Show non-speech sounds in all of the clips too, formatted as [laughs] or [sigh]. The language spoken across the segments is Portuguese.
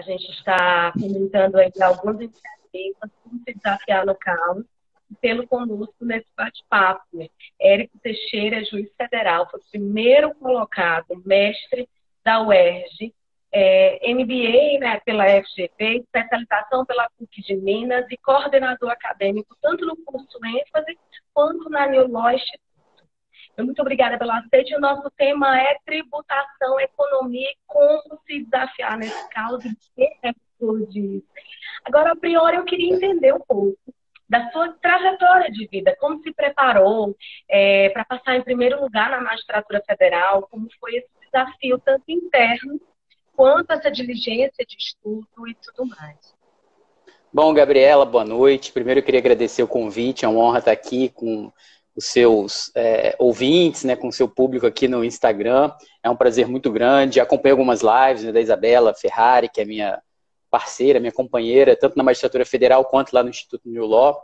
A gente está comentando aí algumas iniciativas, como se desafiar no caos, pelo conosco nesse bate-papo. Né? Érico Teixeira, juiz federal, foi o primeiro colocado, mestre da UERJ, é, MBA né, pela FGV, especialização pela PUC de Minas e coordenador acadêmico tanto no curso ênfase quanto na New Law. Muito obrigada pelo aceite. O nosso tema é tributação, economia e como se desafiar nesse caos e por disso. Agora, a priori, eu queria entender um pouco da sua trajetória de vida, como se preparou é, para passar em primeiro lugar na magistratura federal, como foi esse desafio tanto interno quanto essa diligência de estudo e tudo mais. Bom, Gabriela, boa noite. Primeiro eu queria agradecer o convite, é uma honra estar aqui com os seus é, ouvintes, né, com o seu público aqui no Instagram. É um prazer muito grande. Acompanho algumas lives né, da Isabela Ferrari, que é minha parceira, minha companheira, tanto na magistratura federal quanto lá no Instituto New Law.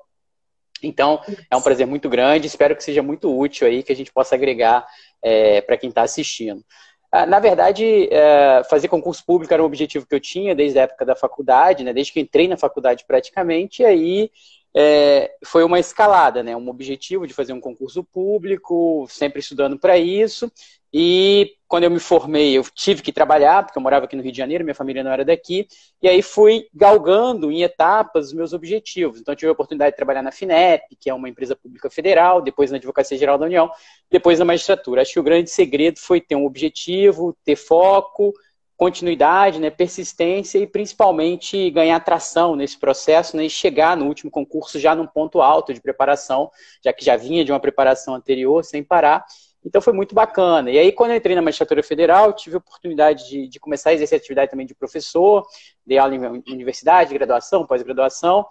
Então, é um prazer muito grande, espero que seja muito útil aí, que a gente possa agregar é, para quem está assistindo. Ah, na verdade, é, fazer concurso público era um objetivo que eu tinha desde a época da faculdade, né, desde que entrei na faculdade praticamente, e aí é, foi uma escalada, né, um objetivo de fazer um concurso público, sempre estudando para isso, e quando eu me formei, eu tive que trabalhar, porque eu morava aqui no Rio de Janeiro, minha família não era daqui, e aí fui galgando em etapas os meus objetivos. Então, tive a oportunidade de trabalhar na FINEP, que é uma empresa pública federal, depois na Advocacia Geral da União, depois na magistratura. Acho que o grande segredo foi ter um objetivo, ter foco, continuidade, né, persistência e principalmente ganhar tração nesse processo né, e chegar no último concurso já num ponto alto de preparação, já que já vinha de uma preparação anterior sem parar então foi muito bacana. E aí, quando entrei na magistratura federal, tive a oportunidade de, de começar a exercer atividade também de professor, dei aula em universidade, graduação, pós-graduação.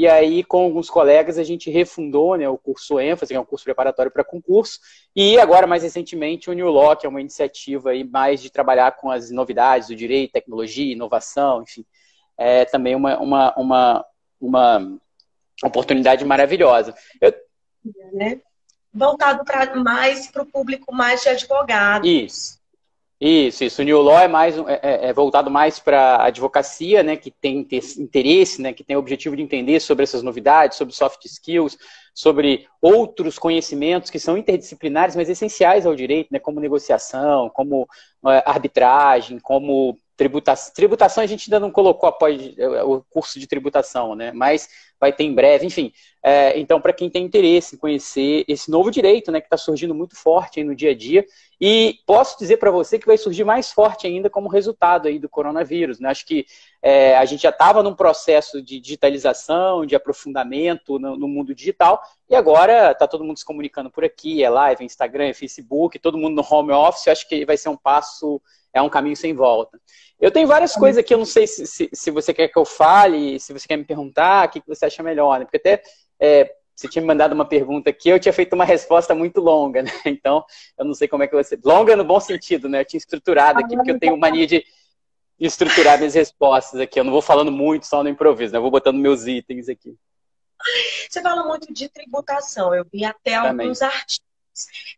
E aí, com alguns colegas, a gente refundou né, o curso ênfase, que é um curso preparatório para concurso, e agora, mais recentemente, o New Law, que é uma iniciativa aí mais de trabalhar com as novidades do direito, tecnologia, inovação, enfim. É também uma, uma, uma, uma oportunidade maravilhosa. Eu, né? voltado pra, mais para o público mais de advogados. Isso. Isso, isso. O New Law é, mais, é, é, é voltado mais para a advocacia, né, que tem interesse, né, que tem o objetivo de entender sobre essas novidades, sobre soft skills, sobre outros conhecimentos que são interdisciplinares, mas essenciais ao direito, né, como negociação, como é, arbitragem, como tributação. Tributação a gente ainda não colocou após é, o curso de tributação, né, mas vai ter em breve, enfim. É, então, para quem tem interesse em conhecer esse novo direito, né, que está surgindo muito forte no dia a dia, e posso dizer para você que vai surgir mais forte ainda como resultado aí do coronavírus. Né? Acho que é, a gente já estava num processo de digitalização, de aprofundamento no, no mundo digital, e agora está todo mundo se comunicando por aqui, é live, Instagram, é Facebook, todo mundo no home office, acho que vai ser um passo, é um caminho sem volta. Eu tenho várias coisas aqui, eu não sei se, se, se, você quer que eu fale, se você quer me perguntar, o que, que você acha melhor, né? Porque até é, você tinha me mandado uma pergunta aqui, eu tinha feito uma resposta muito longa, né? [laughs] Então, eu não sei como é que você. Longa no bom sentido, né? Eu tinha estruturado aqui, porque eu tenho mania de estruturar minhas respostas aqui. Eu não vou falando muito só no improviso, né? Eu vou botando meus itens aqui. Você fala muito de tributação. Eu vi até Também. alguns artigos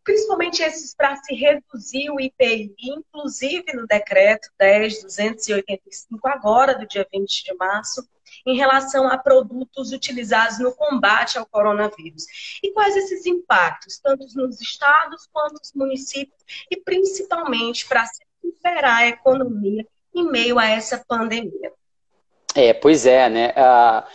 principalmente esses para se reduzir o IPI, inclusive no decreto 10.285, agora do dia 20 de março, em relação a produtos utilizados no combate ao coronavírus. E quais esses impactos, tanto nos estados quanto nos municípios, e principalmente para recuperar a economia em meio a essa pandemia. É, pois é, né? Ah,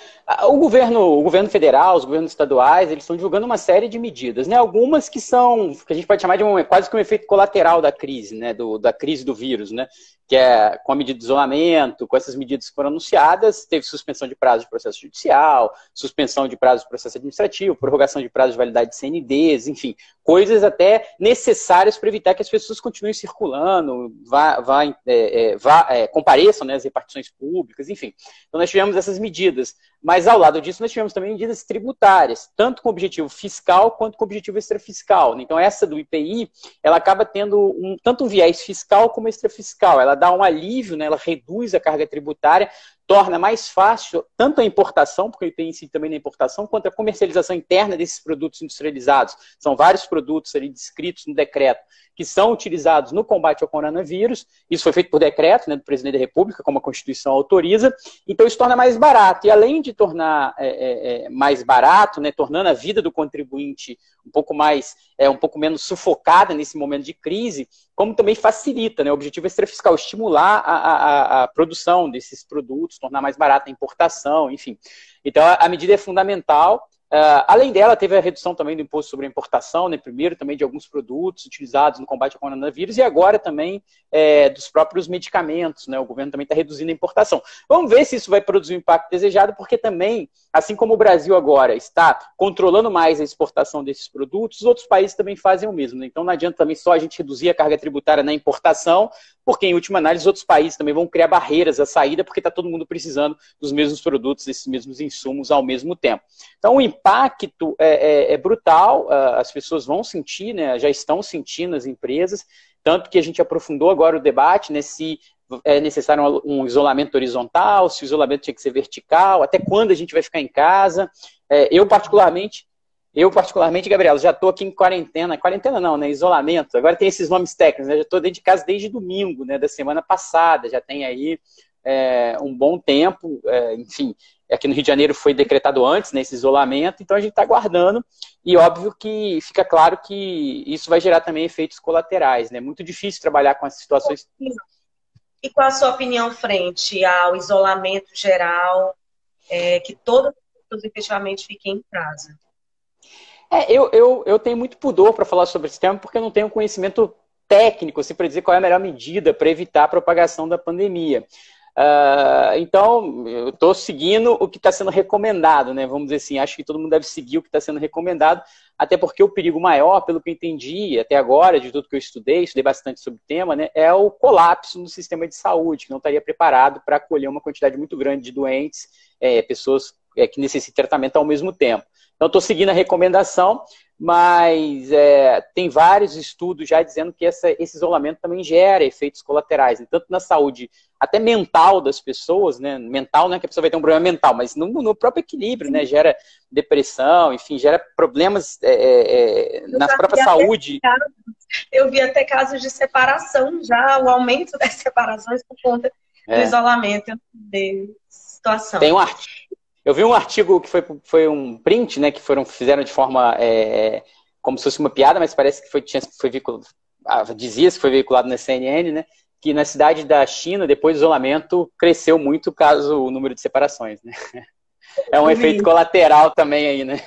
o governo, o governo federal, os governos estaduais, eles estão divulgando uma série de medidas, né? Algumas que são, que a gente pode chamar de um, quase que um efeito colateral da crise, né? Do, da crise do vírus, né? Que é com a medida de isolamento, com essas medidas que foram anunciadas, teve suspensão de prazo de processo judicial, suspensão de prazo de processo administrativo, prorrogação de prazo de validade de CNDs, enfim, coisas até necessárias para evitar que as pessoas continuem circulando, vá, vá, é, é, vá é, compareçam né, às repartições públicas, enfim. Então nós tivemos essas medidas. Mas ao lado disso, nós tivemos também medidas tributárias, tanto com objetivo fiscal quanto com objetivo extrafiscal. Né? Então, essa do IPI, ela acaba tendo um, tanto um viés fiscal como extrafiscal. Ela dá um alívio, né? ela reduz a carga tributária torna mais fácil tanto a importação, porque tem incide também na importação, quanto a comercialização interna desses produtos industrializados. São vários produtos ali descritos no decreto que são utilizados no combate ao coronavírus. Isso foi feito por decreto né, do presidente da República, como a Constituição autoriza. Então, isso torna mais barato. E além de tornar é, é, é, mais barato, né, tornando a vida do contribuinte um pouco mais, é, um pouco menos sufocada nesse momento de crise, como também facilita. Né, o objetivo é ser fiscal, estimular a, a, a produção desses produtos, tornar mais barata a importação, enfim. Então, a medida é fundamental. Uh, além dela, teve a redução também do imposto sobre a importação, né, primeiro também de alguns produtos utilizados no combate ao coronavírus e agora também é, dos próprios medicamentos. Né, o governo também está reduzindo a importação. Vamos ver se isso vai produzir o impacto desejado, porque também, assim como o Brasil agora está controlando mais a exportação desses produtos, os outros países também fazem o mesmo. Né? Então não adianta também só a gente reduzir a carga tributária na importação, porque em última análise outros países também vão criar barreiras à saída, porque está todo mundo precisando dos mesmos produtos, desses mesmos insumos ao mesmo tempo. Então o impacto é, é, é brutal, as pessoas vão sentir, né, já estão sentindo as empresas, tanto que a gente aprofundou agora o debate né, se é necessário um, isolamento horizontal, se o isolamento tinha que ser vertical, até quando a gente vai ficar em casa. É, eu, particularmente, eu, particularmente, Gabriela, já estou aqui em quarentena. Quarentena não, né? Isolamento. Agora tem esses nomes técnicos, né? Já estou dentro de casa desde domingo, né? Da semana passada. Já tem aí é, um bom tempo. É, enfim, aqui no Rio de Janeiro foi decretado antes, nesse né, isolamento. Então a gente está aguardando. E óbvio que fica claro que isso vai gerar também efeitos colaterais, né? Muito difícil trabalhar com essas situações. E qual a sua opinião frente ao isolamento geral, é, que todas as pessoas efetivamente fiquem em casa? É, eu, eu, eu tenho muito pudor para falar sobre esse tema, porque eu não tenho conhecimento técnico assim, para dizer qual é a melhor medida para evitar a propagação da pandemia. Uh, então, eu estou seguindo o que está sendo recomendado, né? Vamos dizer assim, acho que todo mundo deve seguir o que está sendo recomendado, até porque o perigo maior, pelo que eu entendi até agora, de tudo que eu estudei, estudei bastante sobre o tema, né, é o colapso no sistema de saúde, que não estaria preparado para acolher uma quantidade muito grande de doentes, é, pessoas é, que necessitam tratamento ao mesmo tempo. Então, estou seguindo a recomendação, mas é, tem vários estudos já dizendo que essa, esse isolamento também gera efeitos colaterais, né? tanto na saúde até mental das pessoas, né? Mental não é que a pessoa vai ter um problema mental, mas no, no próprio equilíbrio, né? Gera depressão, enfim, gera problemas é, é, é na própria saúde. Eu vi até casos de separação já, o aumento [laughs] das separações por conta do é. isolamento de situação. Tem um artigo eu vi um artigo que foi, foi um print, né, que foram, fizeram de forma é, como se fosse uma piada, mas parece que foi, tinha, foi veiculado, ah, dizia que foi veiculado na CNN, né, que na cidade da China, depois do isolamento, cresceu muito caso o número de separações, né? [laughs] É um efeito colateral também aí, né?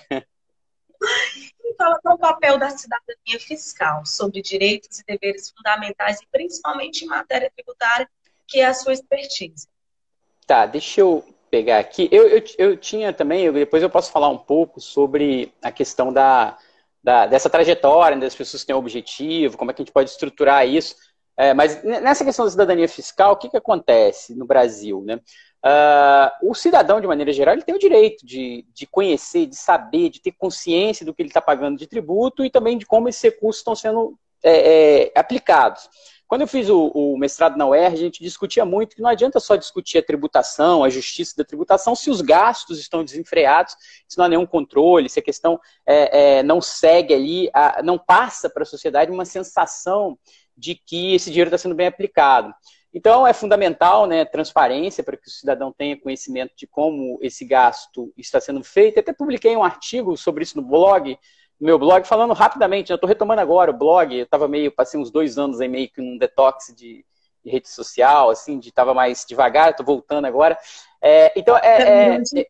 E fala qual é o papel da cidadania fiscal sobre direitos e deveres fundamentais e principalmente em matéria tributária, que é a sua expertise. Tá, deixa eu pegar aqui. Eu, eu, eu tinha também, eu, depois eu posso falar um pouco sobre a questão da, da, dessa trajetória, das pessoas que têm um objetivo, como é que a gente pode estruturar isso. É, mas nessa questão da cidadania fiscal, o que, que acontece no Brasil? Né? Uh, o cidadão, de maneira geral, ele tem o direito de, de conhecer, de saber, de ter consciência do que ele está pagando de tributo e também de como esses recursos estão sendo é, é, aplicados. Quando eu fiz o, o, mestrado na UERJ, a gente discutia muito que não adianta só discutir a tributação, a justiça da tributação, se os gastos estão desenfreados, se não há nenhum controle, se a questão é, é, não segue ali, a, não passa para a sociedade uma sensação de que esse dinheiro está sendo bem aplicado. Então, é fundamental né, transparência para que o cidadão tenha conhecimento de como esse gasto está sendo feito. Até publiquei um artigo sobre isso no blog, meu blog, falando rapidamente, eu estou retomando agora o blog, eu estava meio, passei uns dois anos aí meio que num detox de, de rede social, assim, de estava mais devagar, estou voltando agora. É, então, é, é, é,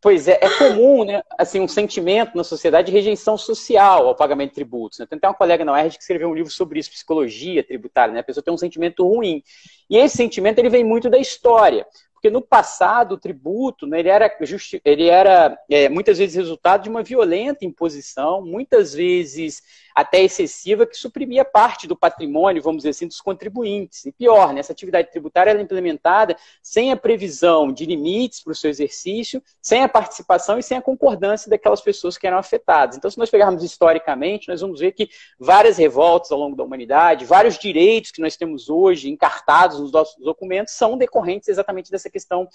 pois é, é comum, né, assim, um sentimento na sociedade de rejeição social ao pagamento de tributos. Né? Tem até uma colega na UERJ que escreveu um livro sobre isso, psicologia tributária, né? A pessoa tem um sentimento ruim. E esse sentimento, ele vem muito da história. Porque no passado o tributo né, ele era, justi ele era é, muitas vezes resultado de uma violenta imposição, muitas vezes até excessiva que suprimia parte do patrimônio, vamos dizer assim, dos contribuintes. E pior, né, essa atividade tributária era implementada sem a previsão de limites para o seu exercício, sem a participação e sem a concordância daquelas pessoas que eram afetadas. Então, se nós pegarmos historicamente, nós vamos ver que várias revoltas ao longo da humanidade, vários direitos que nós temos hoje encartados nos nossos documentos são decorrentes exatamente dessa questão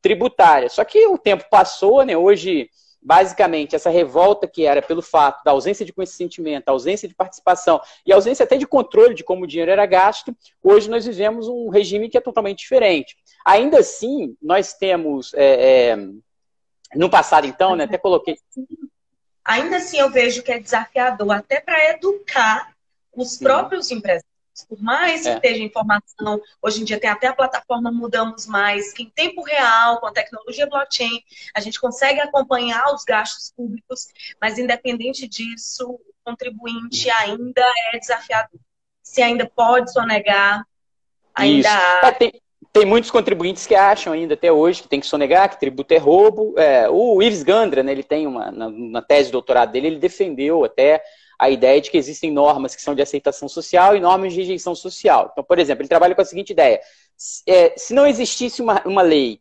tributária. Só que o tempo passou, né? Hoje basicamente, essa revolta que era pelo fato da ausência de consentimento, ausência de participação e ausência até de controle de como o dinheiro era gasto, hoje nós vivemos um regime que é totalmente diferente. Ainda assim, nós temos, é, é, no passado então, né, até coloquei... Ainda assim eu vejo que é desafiador até para educar os próprios empresários por mais que é. esteja informação, hoje em dia tem até a plataforma Mudamos Mais, que em tempo real, com a tecnologia blockchain, a gente consegue acompanhar os gastos públicos, mas independente disso, o contribuinte ainda é desafiador. Se ainda pode sonegar, ainda Isso. há. É, tem, tem muitos contribuintes que acham ainda até hoje que tem que sonegar, que tributo é roubo. É, o Ives Gandra, né, ele tem uma, na, na tese de doutorado dele, ele defendeu até a ideia de que existem normas que são de aceitação social e normas de rejeição social. Então, por exemplo, ele trabalha com a seguinte ideia: é, se não existisse uma, uma lei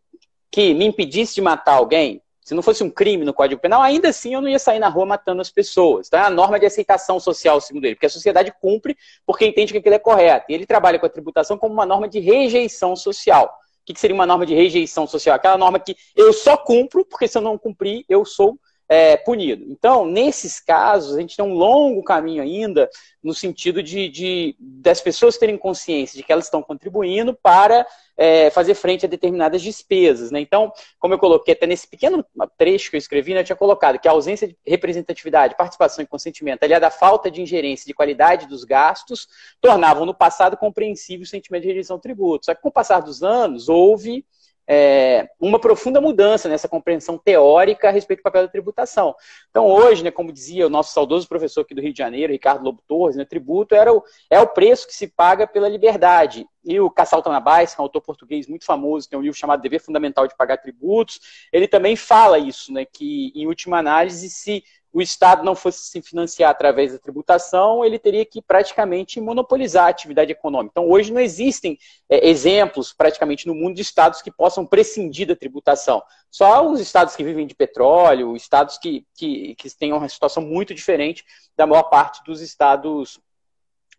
que me impedisse de matar alguém, se não fosse um crime no Código Penal, ainda assim eu não ia sair na rua matando as pessoas. Então é a norma de aceitação social, segundo ele, porque a sociedade cumpre porque entende que aquilo é correto. E ele trabalha com a tributação como uma norma de rejeição social. O que seria uma norma de rejeição social? Aquela norma que eu só cumpro, porque se eu não cumprir, eu sou é, punido. Então, nesses casos, a gente tem um longo caminho ainda no sentido de, de das pessoas terem consciência de que elas estão contribuindo para é, fazer frente a determinadas despesas. Né? Então, como eu coloquei até nesse pequeno trecho que eu escrevi, né, eu tinha colocado que a ausência de representatividade, participação e consentimento, aliada à falta de ingerência de qualidade dos gastos, tornavam no passado compreensível o sentimento de rejeição ao tributo. Só que com o passar dos anos, houve é, uma profunda mudança nessa compreensão teórica a respeito do papel da tributação. Então, hoje, né, como dizia o nosso saudoso professor aqui do Rio de Janeiro, Ricardo Lobo Torres, né, tributo era o, é o preço que se paga pela liberdade. E o Cassal Tanabais, que é um autor português muito famoso, tem um livro chamado Dever Fundamental de Pagar Tributos, ele também fala isso, né, que, em última análise, se o Estado não fosse se financiar através da tributação, ele teria que praticamente monopolizar a atividade econômica. Então, hoje não existem é, exemplos, praticamente, no mundo de estados que possam prescindir da tributação. Só os estados que vivem de petróleo, estados que, que, que têm uma situação muito diferente da maior parte dos estados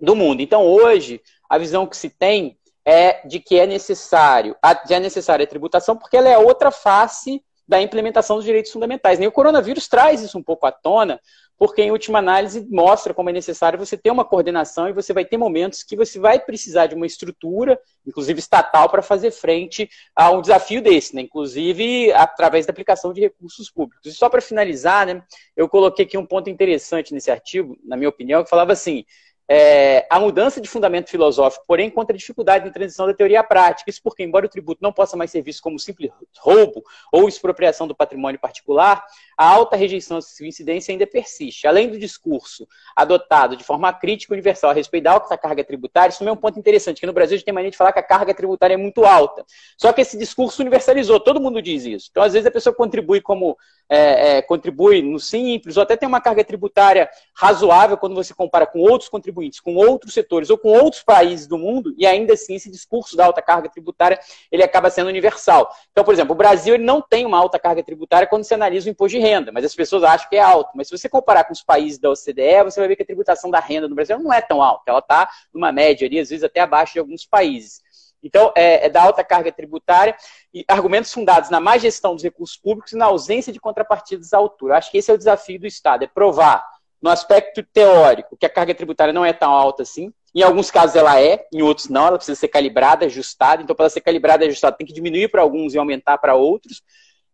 do mundo. Então, hoje, a visão que se tem é de que é necessário, é necessária a tributação, porque ela é outra face da implementação dos direitos fundamentais. E o coronavírus traz isso um pouco à tona, porque, em última análise, mostra como é necessário você ter uma coordenação e você vai ter momentos que você vai precisar de uma estrutura, inclusive estatal, para fazer frente a um desafio desse, né? inclusive através da aplicação de recursos públicos. E só para finalizar, né, eu coloquei aqui um ponto interessante nesse artigo, na minha opinião, que falava assim: é, a mudança de fundamento filosófico, porém, contra a dificuldade de transição da teoria à prática. Isso porque, embora o tributo não possa mais ser visto como simples roubo ou expropriação do patrimônio particular, a alta rejeição à incidência ainda persiste. Além do discurso adotado de forma crítica e universal a respeito da alta carga tributária, isso também é um ponto interessante, que no Brasil a gente tem mania de falar que a carga tributária é muito alta. Só que esse discurso universalizou, todo mundo diz isso. Então, às vezes, a pessoa contribui como é, é, contribui no simples, ou até tem uma carga tributária razoável quando você compara com outros contribuintes, com outros setores ou com outros países do mundo, e ainda assim esse discurso da alta carga tributária ele acaba sendo universal. Então, por exemplo, o Brasil ele não tem uma alta carga tributária quando você analisa o imposto de renda, mas as pessoas acham que é alto. Mas se você comparar com os países da OCDE, você vai ver que a tributação da renda no Brasil não é tão alta, ela está numa média ali, às vezes até abaixo de alguns países. Então, é, é, da alta carga tributária e argumentos fundados na má gestão dos recursos públicos e na ausência de contrapartidas à altura. Acho que esse é o desafio do Estado, é provar, no aspecto teórico, que a carga tributária não é tão alta assim. Em alguns casos ela é, em outros não, ela precisa ser calibrada, ajustada. Então, para ser calibrada e ajustada, tem que diminuir para alguns e aumentar para outros.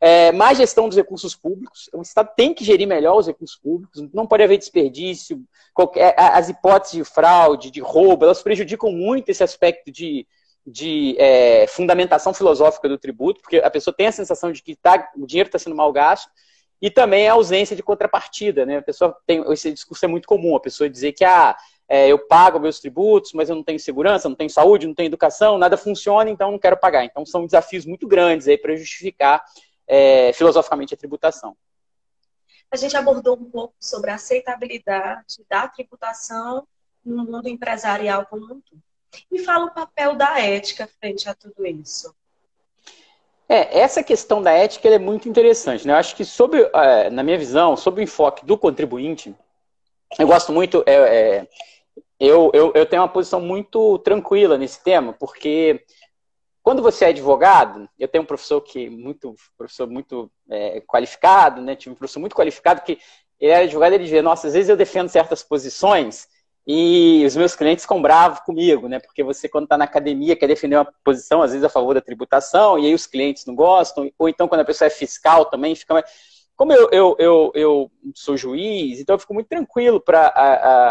É, má gestão dos recursos públicos. O Estado tem que gerir melhor os recursos públicos, não pode haver desperdício. Qualquer, as hipóteses de fraude, de roubo, elas prejudicam muito esse aspecto de, de é, fundamentação filosófica do tributo, porque a pessoa tem a sensação de que tá, o dinheiro está sendo mal gasto, e também a ausência de contrapartida. Né? A pessoa tem, esse discurso é muito comum, a pessoa dizer que ah, é, eu pago meus tributos, mas eu não tenho segurança, não tenho saúde, não tenho educação, nada funciona, então não quero pagar. Então são desafios muito grandes aí para justificar é, filosoficamente a tributação. a gente abordou um pouco sobre a aceitabilidade da tributação no mundo empresarial como um todo. Me fala o papel da ética frente a tudo isso. É, essa questão da ética é muito interessante. Né? Eu acho que, sobre, é, na minha visão, sobre o enfoque do contribuinte, eu gosto muito. É, é, eu, eu, eu tenho uma posição muito tranquila nesse tema, porque quando você é advogado, eu tenho um professor que muito professor muito é, qualificado, né? Tive um professor muito qualificado que ele era advogado, ele dizia, nossa, às vezes eu defendo certas posições e os meus clientes ficam bravos comigo, né? Porque você, quando está na academia, quer defender uma posição, às vezes, a favor da tributação, e aí os clientes não gostam, ou então quando a pessoa é fiscal também, fica. Como eu, eu, eu, eu sou juiz, então eu fico muito tranquilo para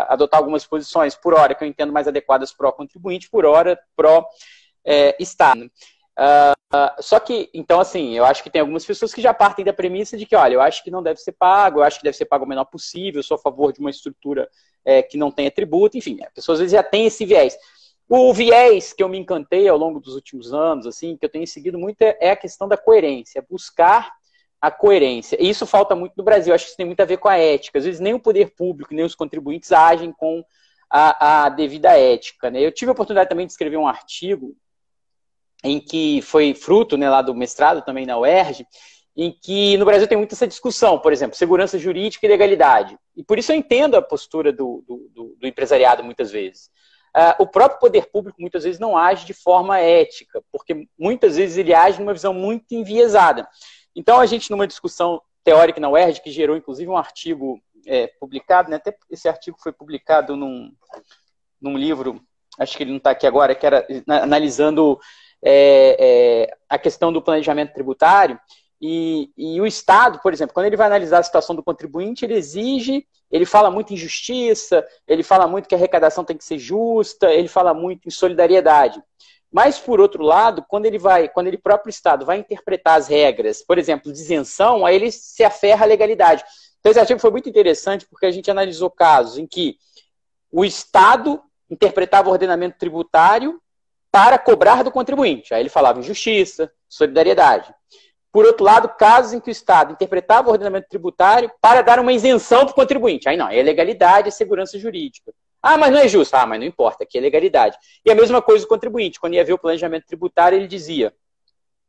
adotar algumas posições, por hora, que eu entendo mais adequadas para o contribuinte, por hora, pró é, Estado. Uh, só que, então, assim, eu acho que tem algumas pessoas que já partem da premissa de que, olha, eu acho que não deve ser pago, eu acho que deve ser pago o menor possível, eu sou a favor de uma estrutura é, que não tenha tributo, enfim, a pessoa às vezes já tem esse viés. O viés que eu me encantei ao longo dos últimos anos, assim, que eu tenho seguido muito, é, é a questão da coerência, é buscar a coerência. E isso falta muito no Brasil, acho que isso tem muito a ver com a ética. Às vezes nem o poder público, nem os contribuintes agem com a, a devida ética. Né? Eu tive a oportunidade também de escrever um artigo em que foi fruto né, lá do mestrado também na UERJ, em que no Brasil tem muita essa discussão, por exemplo, segurança jurídica e legalidade. E por isso eu entendo a postura do, do, do empresariado muitas vezes. Uh, o próprio poder público muitas vezes não age de forma ética, porque muitas vezes ele age numa visão muito enviesada. Então a gente, numa discussão teórica na UERJ, que gerou inclusive um artigo é, publicado, né, até esse artigo foi publicado num, num livro, acho que ele não está aqui agora, que era analisando é, é, a questão do planejamento tributário, e, e, o Estado, por exemplo, quando ele vai analisar a situação do contribuinte, ele exige, ele fala muito em justiça, ele fala muito que a arrecadação tem que ser justa, ele fala muito em solidariedade. Mas, por outro lado, quando ele vai, quando ele próprio Estado vai interpretar as regras, por exemplo, de isenção, aí ele se aferra à legalidade. Então, esse artigo foi muito interessante porque a gente analisou casos em que o Estado interpretava o ordenamento tributário para cobrar do contribuinte. Aí ele falava em justiça, solidariedade. Por outro lado, casos em que o Estado interpretava o ordenamento tributário para dar uma isenção para o contribuinte. Aí não, é legalidade e segurança jurídica. Ah, mas não é justo. Ah, mas não importa, aqui é legalidade. E a mesma coisa o contribuinte. Quando ia ver o planejamento tributário, ele dizia: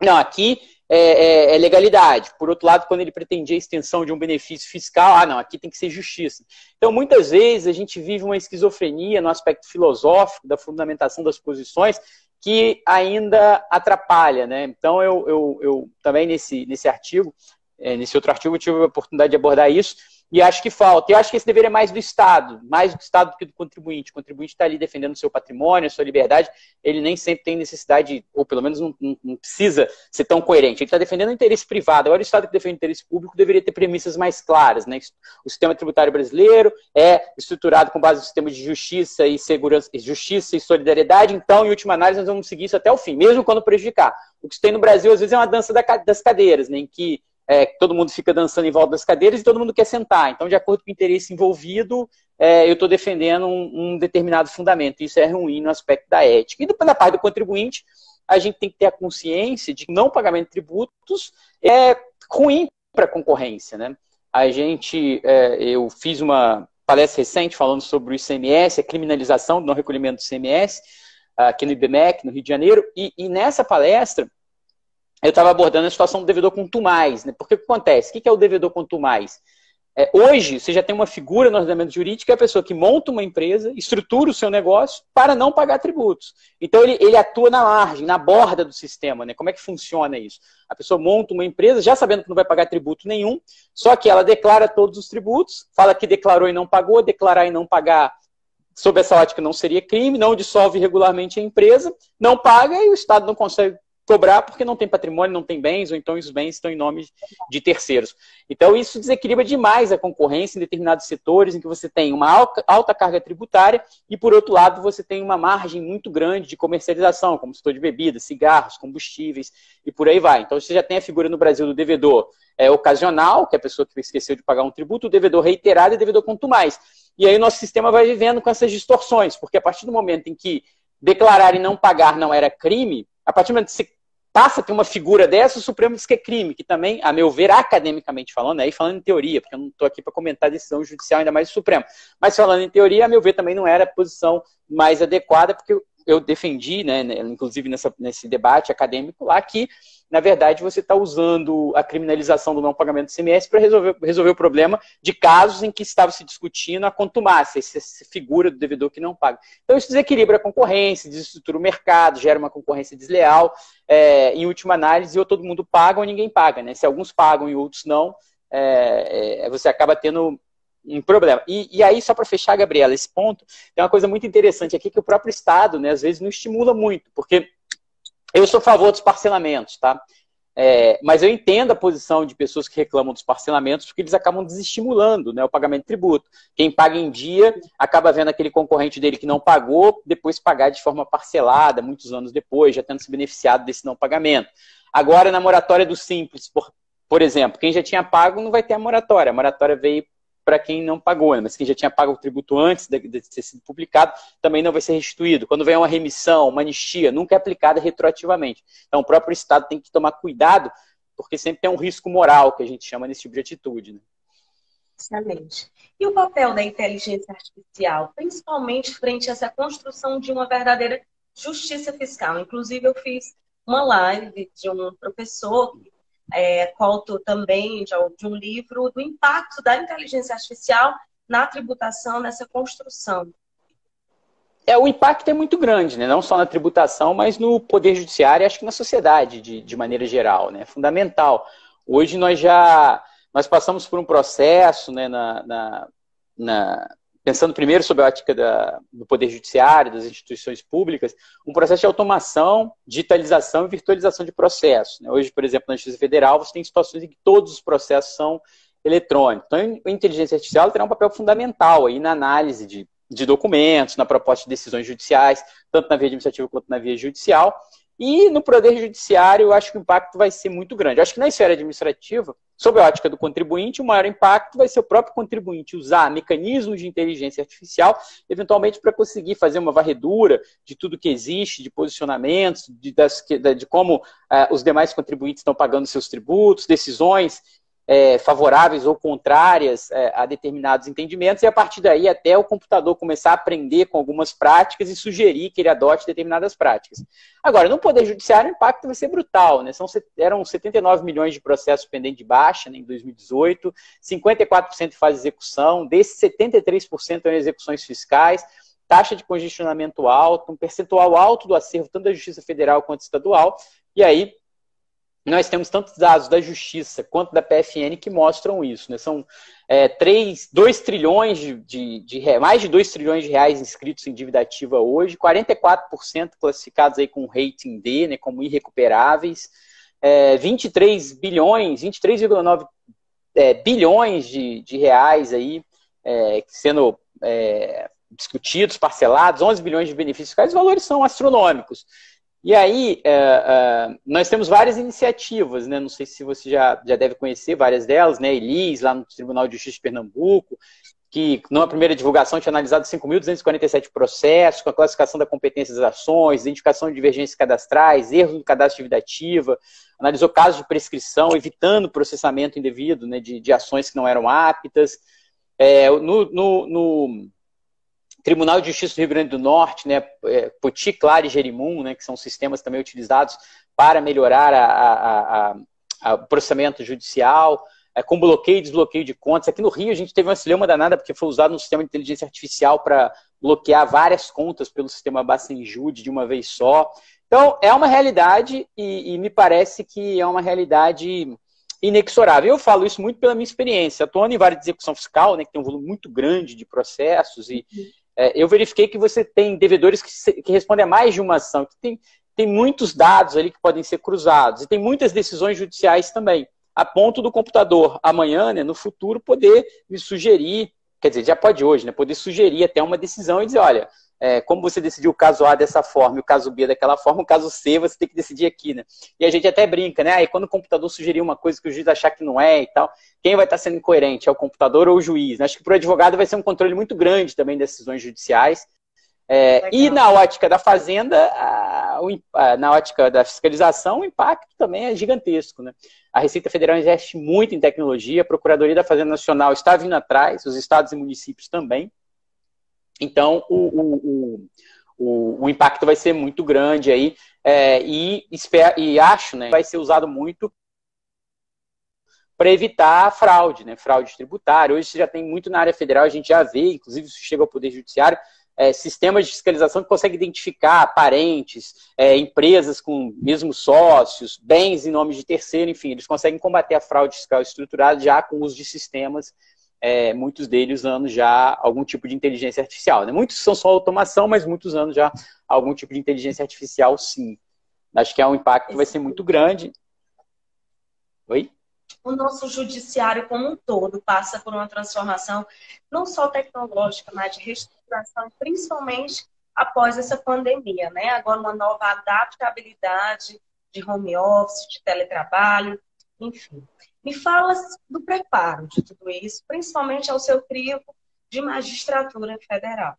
não, aqui é, é, é, legalidade. Por outro lado, quando ele pretendia a extensão de um benefício fiscal, ah, não, aqui tem que ser justiça. Então, muitas vezes, a gente vive uma esquizofrenia no aspecto filosófico da fundamentação das posições que ainda atrapalha, né? Então, eu, eu, eu também nesse, nesse artigo, é, nesse outro artigo, eu tive a oportunidade de abordar isso, e acho que falta. Eu acho que esse dever é mais do Estado, mais do Estado do que do contribuinte. O contribuinte está ali defendendo o seu patrimônio, a sua liberdade. Ele nem sempre tem necessidade, ou pelo menos não, não precisa ser tão coerente. Ele está defendendo o interesse privado. Agora, o Estado que defende o interesse público deveria ter premissas mais claras. Né? O sistema tributário brasileiro é estruturado com base no sistema de justiça e segurança, justiça e solidariedade. Então, em última análise, nós vamos seguir isso até o fim, mesmo quando prejudicar. O que se tem no Brasil, às vezes, é uma dança das cadeiras, né? em que é, todo mundo fica dançando em volta das cadeiras e todo mundo quer sentar. Então, de acordo com o interesse envolvido, é, eu estou defendendo um, um, determinado fundamento. Isso é ruim no aspecto da ética. E depois, da parte do contribuinte, a gente tem que ter a consciência de que não pagamento de tributos é ruim para a concorrência. Né? A gente, é, eu fiz uma palestra recente falando sobre o ICMS, a criminalização do não recolhimento do ICMS, aqui no IBMEC, no Rio de Janeiro, e, e nessa palestra eu estava abordando a situação do devedor tu mais, né? Porque o que acontece? O que é o devedor tu mais? É, hoje, você já tem uma figura no ordenamento jurídico, que é a pessoa que monta uma empresa, estrutura o seu negócio para não pagar tributos. Então, ele, ele atua na margem, na borda do sistema. Né? Como é que funciona isso? A pessoa monta uma empresa, já sabendo que não vai pagar tributo nenhum, só que ela declara todos os tributos, fala que declarou e não pagou, declarar e não pagar, sob essa ótica, não seria crime, não dissolve regularmente a empresa, não paga e o Estado não consegue cobrar porque não tem patrimônio, não tem bens, ou então os bens estão em nome de terceiros. Então, isso desequilibra demais a concorrência em determinados setores em que você tem uma alta carga tributária e, por outro lado, você tem uma margem muito grande de comercialização, como setor de bebidas, cigarros, combustíveis e por aí vai. Então, você já tem a figura no Brasil do devedor é, ocasional, que é a pessoa que esqueceu de pagar um tributo, o devedor reiterado e o devedor quanto mais. E aí o nosso sistema vai vivendo com essas distorções, porque a partir do momento em que declarar e não pagar não era crime, a partir do momento que você passa a ter uma figura dessa, o Supremo diz que é crime, que também, a meu ver, academicamente falando, aí falando em teoria, porque eu não estou aqui para comentar a decisão judicial, ainda mais do Supremo, mas falando em teoria, a meu ver, também não era a posição mais adequada, porque eu defendi, né, né, inclusive nessa, nesse debate acadêmico lá, que, na verdade, você está usando a criminalização do não pagamento do CMS para resolver, resolver o problema de casos em que estava se discutindo a contumácia, essa figura do devedor que não paga. Então, isso desequilibra a concorrência, desestrutura o mercado, gera uma concorrência desleal. É, em última análise, ou todo mundo paga ou ninguém paga. Né? Se alguns pagam e outros não, é, é, você acaba tendo um problema. E, e aí, só para fechar, Gabriela, esse ponto, tem uma coisa muito interessante aqui que o próprio Estado, né, às vezes, não estimula muito, porque eu sou a favor dos parcelamentos, tá? É, mas eu entendo a posição de pessoas que reclamam dos parcelamentos, porque eles acabam desestimulando né, o pagamento de tributo. Quem paga em dia acaba vendo aquele concorrente dele que não pagou, depois pagar de forma parcelada, muitos anos depois, já tendo se beneficiado desse não pagamento. Agora, na moratória do Simples, por, por exemplo, quem já tinha pago não vai ter a moratória. A moratória veio para quem não pagou, né? mas quem já tinha pago o tributo antes de, de, ter sido publicado também não vai ser restituído. Quando vem uma remissão, uma anistia, nunca é aplicada retroativamente. Então o próprio Estado tem que tomar cuidado, porque sempre tem um risco moral que a gente chama nesse tipo de atitude. Né? Excelente. E o papel da inteligência artificial, principalmente frente a essa construção de uma verdadeira justiça fiscal? Inclusive, eu fiz uma live de um professor que é, conto também de, de um livro do impacto da inteligência artificial na tributação, nessa construção. É, o impacto é muito grande, né? não só na tributação, mas no poder judiciário e acho que na sociedade de, de maneira geral. Né? Fundamental. Hoje nós já nós passamos por um processo né, na, na, na pensando primeiro sobre a ótica da, do Poder Judiciário, das instituições públicas, um processo de automação, digitalização e virtualização de processos. Né? Hoje, por exemplo, na Justiça Federal, você tem situações em que todos os processos são eletrônicos. Então, a inteligência artificial terá um papel fundamental aí na análise de, de documentos, na proposta de decisões judiciais, tanto na via administrativa quanto na via judicial, e no Poder Judiciário, eu acho que o impacto vai ser muito grande. Eu acho que na esfera administrativa, sob a ótica do contribuinte, o maior impacto vai ser o próprio contribuinte usar mecanismos de inteligência artificial, eventualmente para conseguir fazer uma varredura de tudo que existe, de posicionamentos, de, das, de como uh, os demais contribuintes estão pagando seus tributos, decisões é, favoráveis ou contrárias é, a determinados entendimentos, e a partir daí até o computador começar a aprender com algumas práticas e sugerir que ele adote determinadas práticas. Agora, no Poder Judiciário, o impacto vai ser brutal. Né? São, eram 79 milhões de processos pendentes de baixa né, em 2018, 54% em fase de execução, desses 73% eram execuções fiscais, taxa de congestionamento alto, um percentual alto do acervo tanto da Justiça Federal quanto estadual, e aí nós temos tantos dados da Justiça quanto da PFN que mostram isso. Né? São é, 3, 2 trilhões de, de, de, mais de 2 trilhões de reais inscritos em dívida ativa hoje, 44% classificados aí com rating D, né, como irrecuperáveis, é, 23 bilhões, 23,9 é, bilhões de, de reais aí é, sendo é, discutidos, parcelados, 11 bilhões de benefícios fiscais, os valores são astronômicos. E aí, é, é, nós temos várias iniciativas, né? não sei se você já, já deve conhecer várias delas, né? Elis, lá no Tribunal de Justiça de Pernambuco, que numa primeira divulgação tinha analisado 5.247 processos, com a classificação da competência das ações, identificação de divergências cadastrais, erros no cadastro de vida ativa, analisou casos de prescrição, evitando processamento indevido né, de, de ações que não eram aptas. É, no, no, no Tribunal de Justiça do Rio Grande do Norte, né, é, Poti, Clara e Jerimum, né, que são sistemas também utilizados para melhorar a, a, o processamento judicial, é, com bloqueio e desbloqueio de contas. Aqui no Rio a gente teve uma cilema danada porque foi usado um sistema de inteligência artificial para bloquear várias contas pelo sistema Bacenjude de uma vez só. Então, é uma realidade e, e me parece que é uma realidade inexorável. Eu falo isso muito pela minha experiência. Atuando em várias de execução fiscal, né, que tem um volume muito grande de processos e, uhum é, eu verifiquei que você tem devedores que, que respondem a mais de uma ação, que tem, tem muitos dados ali que podem ser cruzados, e tem muitas decisões judiciais também, a ponto do computador amanhã, né, no futuro, poder me sugerir, quer dizer, já pode hoje, né, poder sugerir até uma decisão e dizer, olha, é, como você decidiu o caso A dessa forma e o caso B daquela forma, o caso C você tem que decidir aqui, né? E a gente até brinca, né? Aí quando o computador sugerir uma coisa que o juiz achar que não é e tal, quem vai estar sendo incoerente? É o computador ou o juiz? Acho que para o advogado vai ser um controle muito grande também das decisões judiciais. É, e na ótica da fazenda, a, na ótica da fiscalização, o impacto também é gigantesco. Né? A Receita Federal investe muito em tecnologia, a Procuradoria da Fazenda Nacional está vindo atrás, os estados e municípios também. Então, o, o, o, o impacto vai ser muito grande aí, é, e, espero, e acho né, vai ser usado muito para evitar fraude, né? Fraude tributária. Hoje você já tem muito na área federal, a gente já vê, inclusive isso chega ao Poder Judiciário, é, sistemas de fiscalização que conseguem identificar parentes, é, empresas com mesmos sócios, bens em nome de terceiro, enfim, eles conseguem combater a fraude fiscal estruturada já com o uso de sistemas, é, muitos deles usando já algum tipo de inteligência artificial. Né? Muitos são só automação, mas muitos usando já algum tipo de inteligência artificial, sim. Acho que é um impacto que vai ser muito grande. Oi? o nosso judiciário como um todo passa por uma transformação não só tecnológica, mas de reestruturação, principalmente após essa pandemia, né? Agora uma nova adaptabilidade de home office, de teletrabalho, enfim. Me fala do preparo de tudo isso, principalmente ao seu trio de magistratura federal.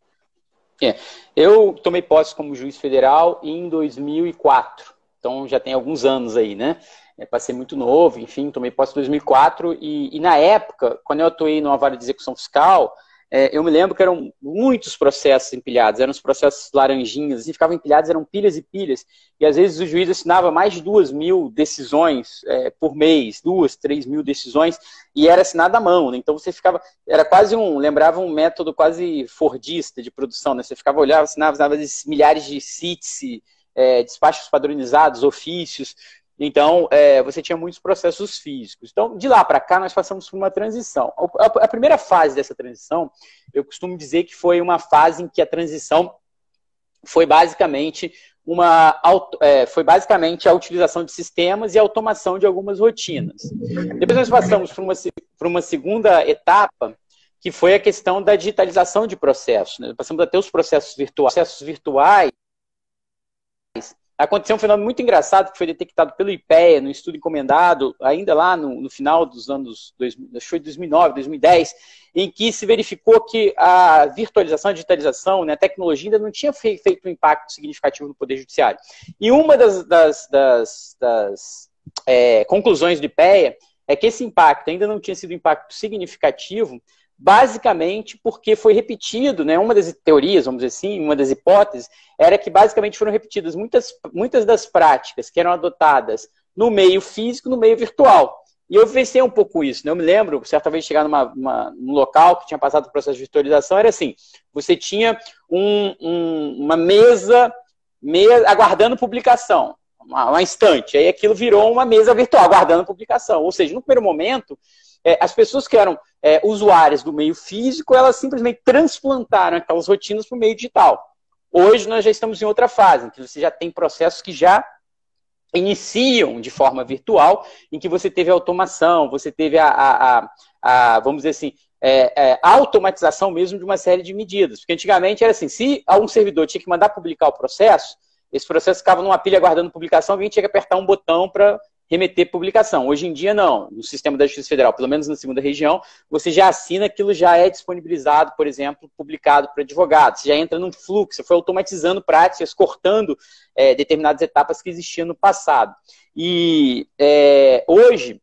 É, eu tomei posse como juiz federal em 2004, então já tem alguns anos aí, né? é, passei muito novo, enfim, tomei posse em 2004 e, e, na época, quando eu atuei numa vara de execução fiscal, é, eu me lembro que eram muitos processos empilhados, eram os processos laranjinhas, e ficavam empilhados, eram pilhas e pilhas, e às vezes o juiz assinava mais de duas mil decisões é, por mês, duas, três mil decisões, e era assinada à mão, né? então você ficava, era quase um, lembrava um método quase fordista de produção, né? você ficava olhando, assinava, assinava milhares de CITES, é, despachos padronizados, ofícios, então, é, você tinha muitos processos físicos. Então, de lá para cá, nós passamos por uma transição. A, primeira fase dessa transição, eu costumo dizer que foi uma fase em que a transição foi basicamente uma é, foi basicamente a utilização de sistemas e a automação de algumas rotinas. Depois nós passamos por uma, por uma segunda etapa, que foi a questão da digitalização de processos. Né? Passamos a ter os processos virtuais. Processos virtuais aconteceu um fenômeno muito engraçado que foi detectado pelo IPEA, no estudo encomendado, ainda lá no, no final dos anos, dois, acho que foi 2009, 2010, em que se verificou que a virtualização, a digitalização, né, a tecnologia ainda não tinha feito um impacto significativo no Poder Judiciário. E uma das, das, das, das é, conclusões do IPEA é que esse impacto ainda não tinha sido um impacto significativo basicamente porque foi repetido, né? Uma das teorias, vamos dizer assim, uma das hipóteses, era que basicamente foram repetidas muitas, muitas das práticas que eram adotadas no meio físico, no meio virtual. E eu vivenciei um pouco isso, né? Eu me lembro, certa vez, chegar numa, uma, num local que tinha passado o processo de virtualização, era assim, você tinha um, um, uma mesa, mesa aguardando publicação, uma, uma instante, aí aquilo virou uma mesa virtual, aguardando publicação. Ou seja, no primeiro momento, é, as pessoas que eram é, usuárias do meio físico, elas simplesmente transplantaram aquelas rotinas para o meio digital. Hoje nós já estamos em outra fase, em que você já tem processos que já iniciam de forma virtual, em que você teve automação, você teve a, a, a, a vamos dizer assim, é, é, automatização mesmo de uma série de medidas. Porque antigamente era assim, se algum servidor tinha que mandar publicar o processo, esse processo ficava numa pilha aguardando publicação, alguém tinha que apertar um botão para remeter publicação. Hoje em dia, não. No sistema da Justiça Federal, pelo menos na segunda região, você já assina, aquilo já é disponibilizado, por exemplo, publicado para advogados. Você já entra num fluxo, você foi automatizando práticas, cortando é, determinadas etapas que existiam no passado. E é, hoje,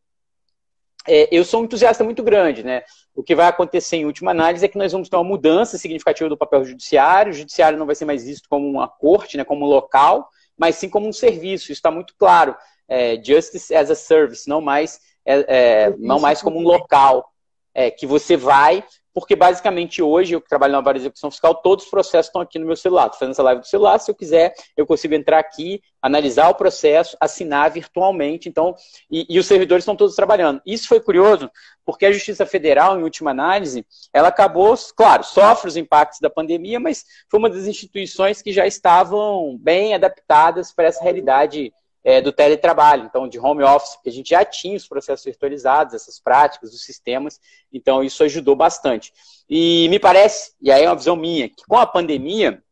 é, eu sou um entusiasta muito grande, né? O que vai acontecer em última análise é que nós vamos ter uma mudança significativa do papel judiciário. O judiciário não vai ser mais visto como uma corte, né, como um local, mas sim como um serviço. Isso está muito claro é, Justice as a Service, não mais, é, é, não mais como um local é, que você vai, porque basicamente hoje, eu que trabalho na vara execução fiscal, todos os processos estão aqui no meu celular. Estou fazendo essa live do celular, se eu quiser, eu consigo entrar aqui, analisar o processo, assinar virtualmente, então, e, e os servidores estão todos trabalhando. Isso foi curioso, porque a Justiça Federal, em última análise, ela acabou, claro, sofre os impactos da pandemia, mas foi uma das instituições que já estavam bem adaptadas para essa realidade é, do teletrabalho, então de home office, porque a gente já tinha os processos virtualizados, essas práticas, os sistemas, então isso ajudou bastante. E me parece, e aí é uma visão minha, que com a pandemia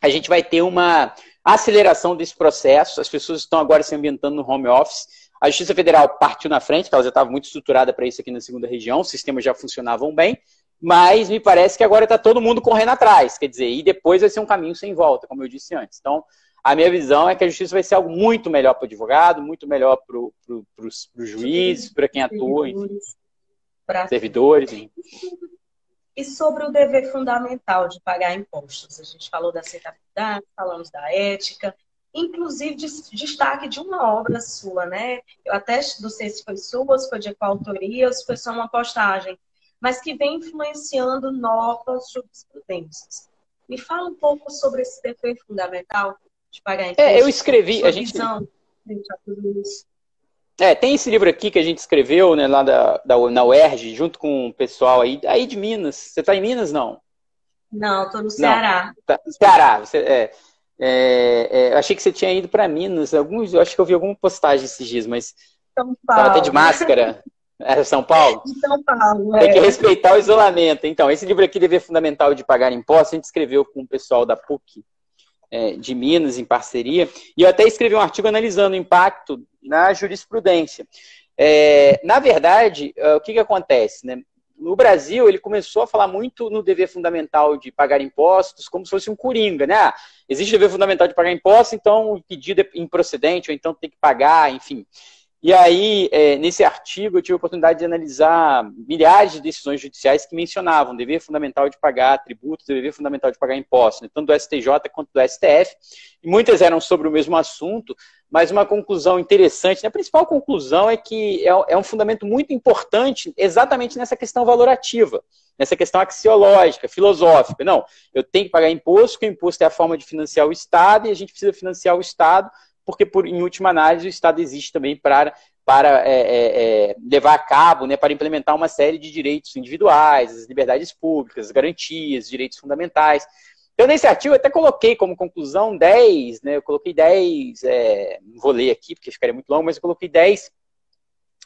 a gente vai ter uma aceleração desse processo, as pessoas estão agora se ambientando no home office, a Justiça Federal partiu na frente, ela já estava muito estruturada para isso aqui na segunda região, os sistemas já funcionavam bem, mas me parece que agora está todo mundo correndo atrás, quer dizer, e depois vai ser um caminho sem volta, como eu disse antes. Então, a minha visão é que a justiça vai ser algo muito melhor para o advogado, muito melhor para o juiz, para quem atua, enfim. Pra... Servidores. Enfim. E sobre o dever fundamental de pagar impostos? A gente falou da aceitabilidade, falamos da ética, inclusive de, destaque de uma obra sua, né? Eu até não sei se foi sua, se foi de qual autoria, ou se foi só uma postagem, mas que vem influenciando novas jurisprudências. Me fala um pouco sobre esse dever fundamental de pagar impostos. É, eu escrevi, a gente. Visão, isso. É, tem esse livro aqui que a gente escreveu, né, lá da, da, na UERJ, junto com o pessoal aí, aí de Minas. Você está em Minas, não? Não, estou no Ceará. Não, tá, Ceará, você, é, é, é, eu achei que você tinha ido para Minas. Alguns, eu acho que eu vi alguma postagem esses dias, mas São Paulo. Até de máscara. [laughs] Era São Paulo? São Paulo, é. Tem que respeitar o isolamento. Então, esse livro aqui, Dever Fundamental de Pagar Impostos, a gente escreveu com o pessoal da PUC é, de Minas, em parceria, e eu até escrevi um artigo analisando o impacto na jurisprudência. É, na verdade, é, o que, que acontece? Né? No Brasil, ele começou a falar muito no dever fundamental de pagar impostos, como se fosse um coringa, né? Ah, existe dever fundamental de pagar impostos, então o pedido é improcedente, ou então tem que pagar, enfim. E aí, é, nesse artigo, eu tive a oportunidade de analisar milhares de decisões judiciais que mencionavam dever fundamental de pagar tributos, dever fundamental de pagar impostos, né, tanto do STJ quanto do STF. E muitas eram sobre o mesmo assunto, mas uma conclusão interessante, né, a principal conclusão é que é, é um fundamento muito importante exatamente nessa questão valorativa, nessa questão axiológica, filosófica. Não, eu tenho que pagar imposto, porque o imposto é a forma de financiar o Estado e a gente precisa financiar o Estado porque, por, em última análise, o Estado existe também para, para é, é, é, levar a cabo, né, para implementar uma série de direitos individuais, as liberdades públicas, as garantias, direitos fundamentais. Então, nesse artigo, eu até coloquei como conclusão 10, né, eu coloquei 10, é, não vou ler aqui, porque ficaria muito longo, mas eu coloquei 10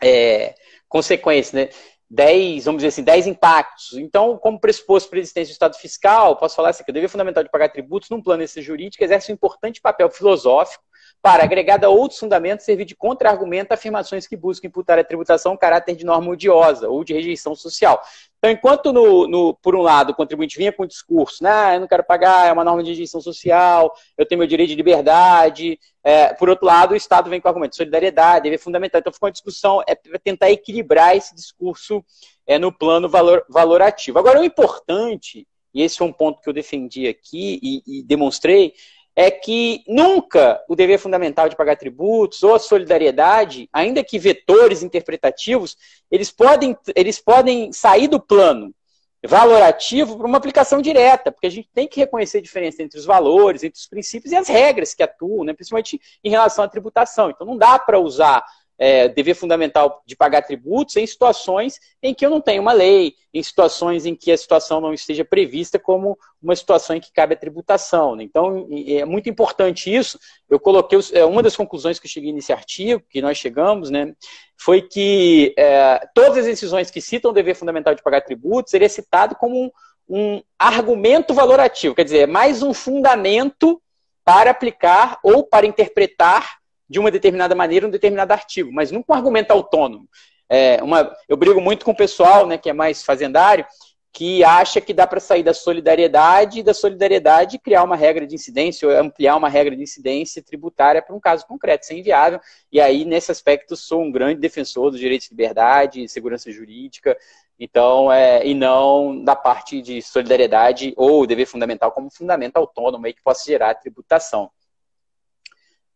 é, consequências, né, 10, vamos dizer assim, 10 impactos. Então, como pressuposto para a existência do Estado fiscal, posso falar assim, que o dever fundamental de pagar tributos num plano jurídico exerce um importante papel filosófico para, agregado a outros fundamentos, servir de contra-argumento a afirmações que buscam imputar à tributação um caráter de norma odiosa ou de rejeição social. Então, enquanto, no, no, por um lado, o contribuinte vinha com o discurso, né, eu não quero pagar, é uma norma de rejeição social, eu tenho meu direito de liberdade, é, por outro lado, o Estado vem com o argumento de solidariedade, deve fundamental. Então, ficou uma discussão é, tentar equilibrar esse discurso é, no plano valor, valorativo. Agora, o importante, e esse foi um ponto que eu defendi aqui e, e demonstrei, é que nunca o dever fundamental de pagar tributos ou a solidariedade, ainda que vetores interpretativos, eles podem, eles podem sair do plano valorativo para uma aplicação direta, porque a gente tem que reconhecer a diferença entre os valores, entre os princípios e as regras que atuam, né, principalmente em relação à tributação. Então não dá para usar é, dever fundamental de pagar tributos em situações em que eu não tenho uma lei, em situações em que a situação não esteja prevista como uma situação em que cabe a tributação. Né? Então, é muito importante isso. Eu coloquei, é, uma das conclusões que eu cheguei nesse artigo, que nós chegamos, né, foi que é, todas as decisões que citam o dever fundamental de pagar tributos, ele é citado como um, um argumento valorativo, quer dizer, é mais um fundamento para aplicar ou para interpretar de uma determinada maneira um determinado artigo, mas nunca um argumento autônomo. É, uma, eu brigo muito com o pessoal, né, que é mais fazendário, que acha que dá para sair da solidariedade e da solidariedade criar uma regra de incidência ou ampliar uma regra de incidência tributária para um caso concreto. Isso é inviável. E aí, nesse aspecto, sou um grande defensor dos direitos de liberdade, segurança jurídica, então, é, e não da parte de solidariedade ou dever fundamental como fundamento autônomo aí que possa gerar tributação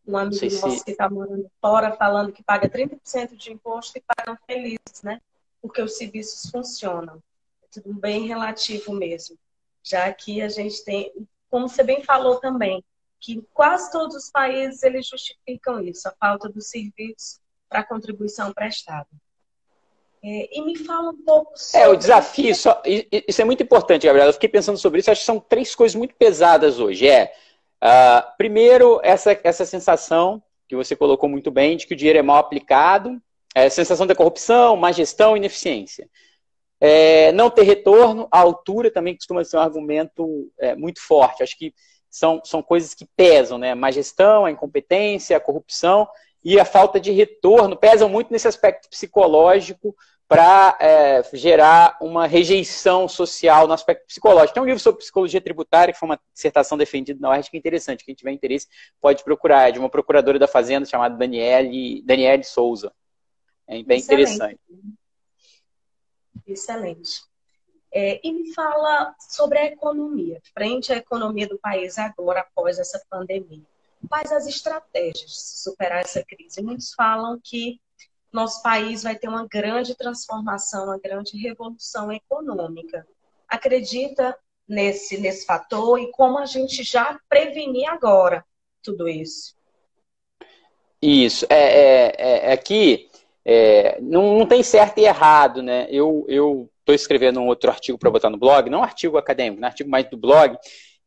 um amigo nosso que está morando fora falando que paga 30% de imposto e pagam felizes, né? Porque os serviços funcionam. É tudo bem relativo mesmo. Já que a gente tem, como você bem falou também, que quase todos os países eles justificam isso, a falta dos serviços para contribuição prestada. É, e me fala um pouco sobre... É, o desafio, só, isso é muito importante, Gabriela. Eu fiquei pensando sobre isso, acho que são três coisas muito pesadas hoje. É Uh, primeiro, essa, essa sensação que você colocou muito bem de que o dinheiro é mal aplicado, é, sensação da corrupção, má gestão, ineficiência. É, não ter retorno, a altura também costuma ser um argumento é, muito forte. Acho que são, são coisas que pesam, né? Má gestão, a incompetência, a corrupção e a falta de retorno pesam muito nesse aspecto psicológico para é, gerar uma rejeição social no aspecto psicológico. Tem um livro sobre psicologia tributária, que foi uma dissertação defendida na UERJ, que é interessante. Quem tiver interesse pode procurar. É de uma procuradora da Fazenda chamada Daniele, Daniele Souza. É bem Excelente. interessante. Excelente. É, e me fala sobre a economia, frente à economia do país agora, após essa pandemia. Quais as estratégias de superar essa crise? Muitos falam que nosso país vai ter uma grande transformação, uma grande revolução econômica. Acredita nesse, nesse fator e como a gente já prevenir agora tudo isso? Isso. É, é, é, é é, não, não tem certo e errado, né? Eu estou escrevendo um outro artigo para botar no blog, não um artigo acadêmico, um artigo mais do blog,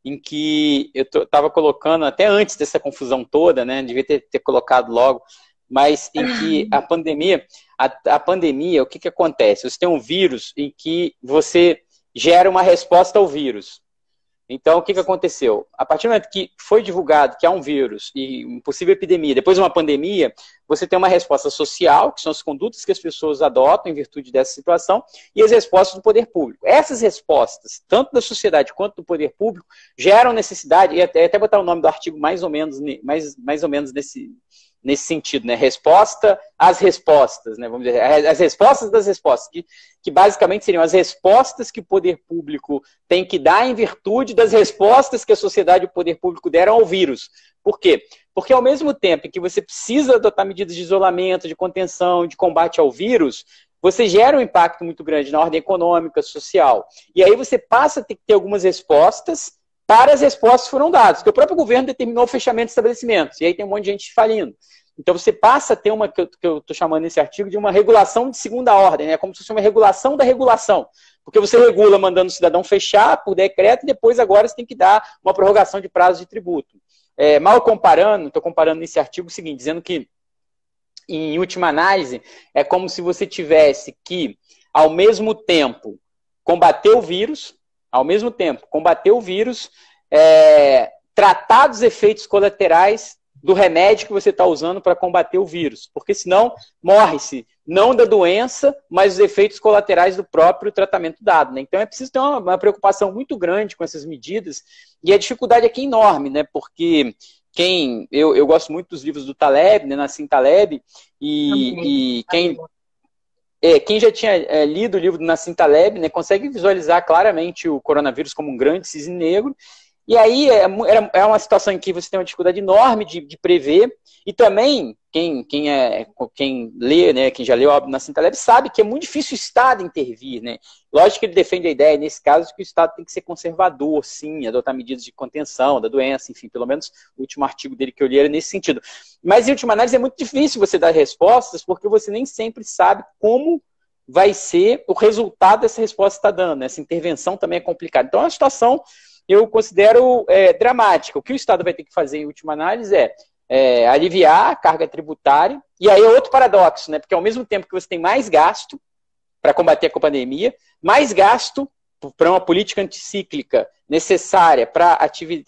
em que eu estava colocando, até antes dessa confusão toda, né? Devia ter, ter colocado logo, mas em que [laughs] a pandemia, a, a pandemia, o que, que acontece? Você tem um vírus em que você gera uma resposta ao vírus. Então, o que, que aconteceu? A partir do momento que foi divulgado que há um vírus e uma possível epidemia, depois uma pandemia, você tem uma resposta social, que são as condutas que as pessoas adotam em virtude dessa situação, e as respostas do poder público. Essas respostas, tanto da sociedade quanto do poder público, geram necessidade, e até, até botar o nome do artigo mais ou menos, mais, mais ou menos nesse, nesse sentido, né? Resposta às respostas, né? Vamos dizer, as respostas das respostas, que, que basicamente seriam as respostas que o poder público tem que dar em virtude das respostas que a sociedade e o poder público deram ao vírus. Por quê? Porque ao mesmo tempo em que você precisa adotar medidas de isolamento, de contenção, de combate ao vírus, você gera um impacto muito grande na ordem econômica, social. E aí você passa a ter que ter algumas respostas para as respostas foram dadas. Porque o próprio governo determinou o fechamento de estabelecimentos. E aí tem um monte de gente falindo. Então você passa a ter uma, que eu estou chamando nesse artigo, de uma regulação de segunda ordem, né? como se fosse uma regulação da regulação. Porque você regula mandando o cidadão fechar por decreto e depois agora você tem que dar uma prorrogação de prazo de tributo. É, mal comparando, estou comparando nesse artigo o seguinte, dizendo que, em última análise, é como se você tivesse que, ao mesmo tempo, combater o vírus, ao mesmo tempo, combater o vírus, é, tratar dos efeitos colaterais do remédio que você está usando para combater o vírus, porque senão morre-se não da doença, mas dos efeitos colaterais do próprio tratamento dado. Né? Então é preciso ter uma, uma, preocupação muito grande com essas medidas e a dificuldade aqui é enorme, né? Porque quem eu, eu gosto muito dos livros do Taleb, né? Nassim Taleb e, e quem é, quem já tinha é, lido o livro do Nassim Taleb né, consegue visualizar claramente o coronavírus como um grande cisne negro. E aí é, é uma situação em que você tem uma dificuldade enorme de, de prever. E também, quem, quem, é, quem lê, né, quem já leu a Nassim Taleb, sabe que é muito difícil o Estado intervir. Né? Lógico que ele defende a ideia, nesse caso, que o Estado tem que ser conservador, sim, adotar medidas de contenção da doença, enfim, pelo menos o último artigo dele que eu li era nesse sentido. Mas, em última análise, é muito difícil você dar respostas, porque você nem sempre sabe como vai ser o resultado dessa resposta que está dando. Né? Essa intervenção também é complicada. Então, é uma situação eu considero é, dramática. O que o Estado vai ter que fazer, em última análise, é é, aliviar a carga tributária. E aí é outro paradoxo, né? Porque ao mesmo tempo que você tem mais gasto para combater a pandemia, mais gasto para uma política anticíclica necessária para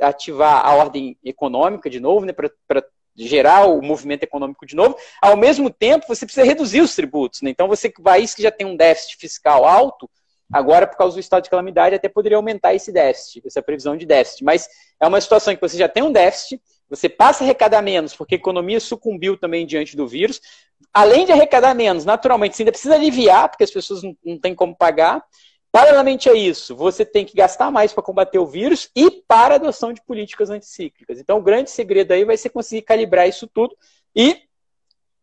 ativar a ordem econômica de novo, né? Para gerar o movimento econômico de novo, ao mesmo tempo você precisa reduzir os tributos. Né? Então, você país que já tem um déficit fiscal alto, agora, por causa do estado de calamidade, até poderia aumentar esse déficit, essa previsão de déficit. Mas é uma situação em que você já tem um déficit, você passa a arrecadar menos, porque a economia sucumbiu também diante do vírus. Além de arrecadar menos, naturalmente, você ainda precisa aliviar, porque as pessoas não, não têm como pagar. Paralelamente a isso, você tem que gastar mais para combater o vírus e para a adoção de políticas anticíclicas. Então, o grande segredo aí vai ser conseguir calibrar isso tudo e,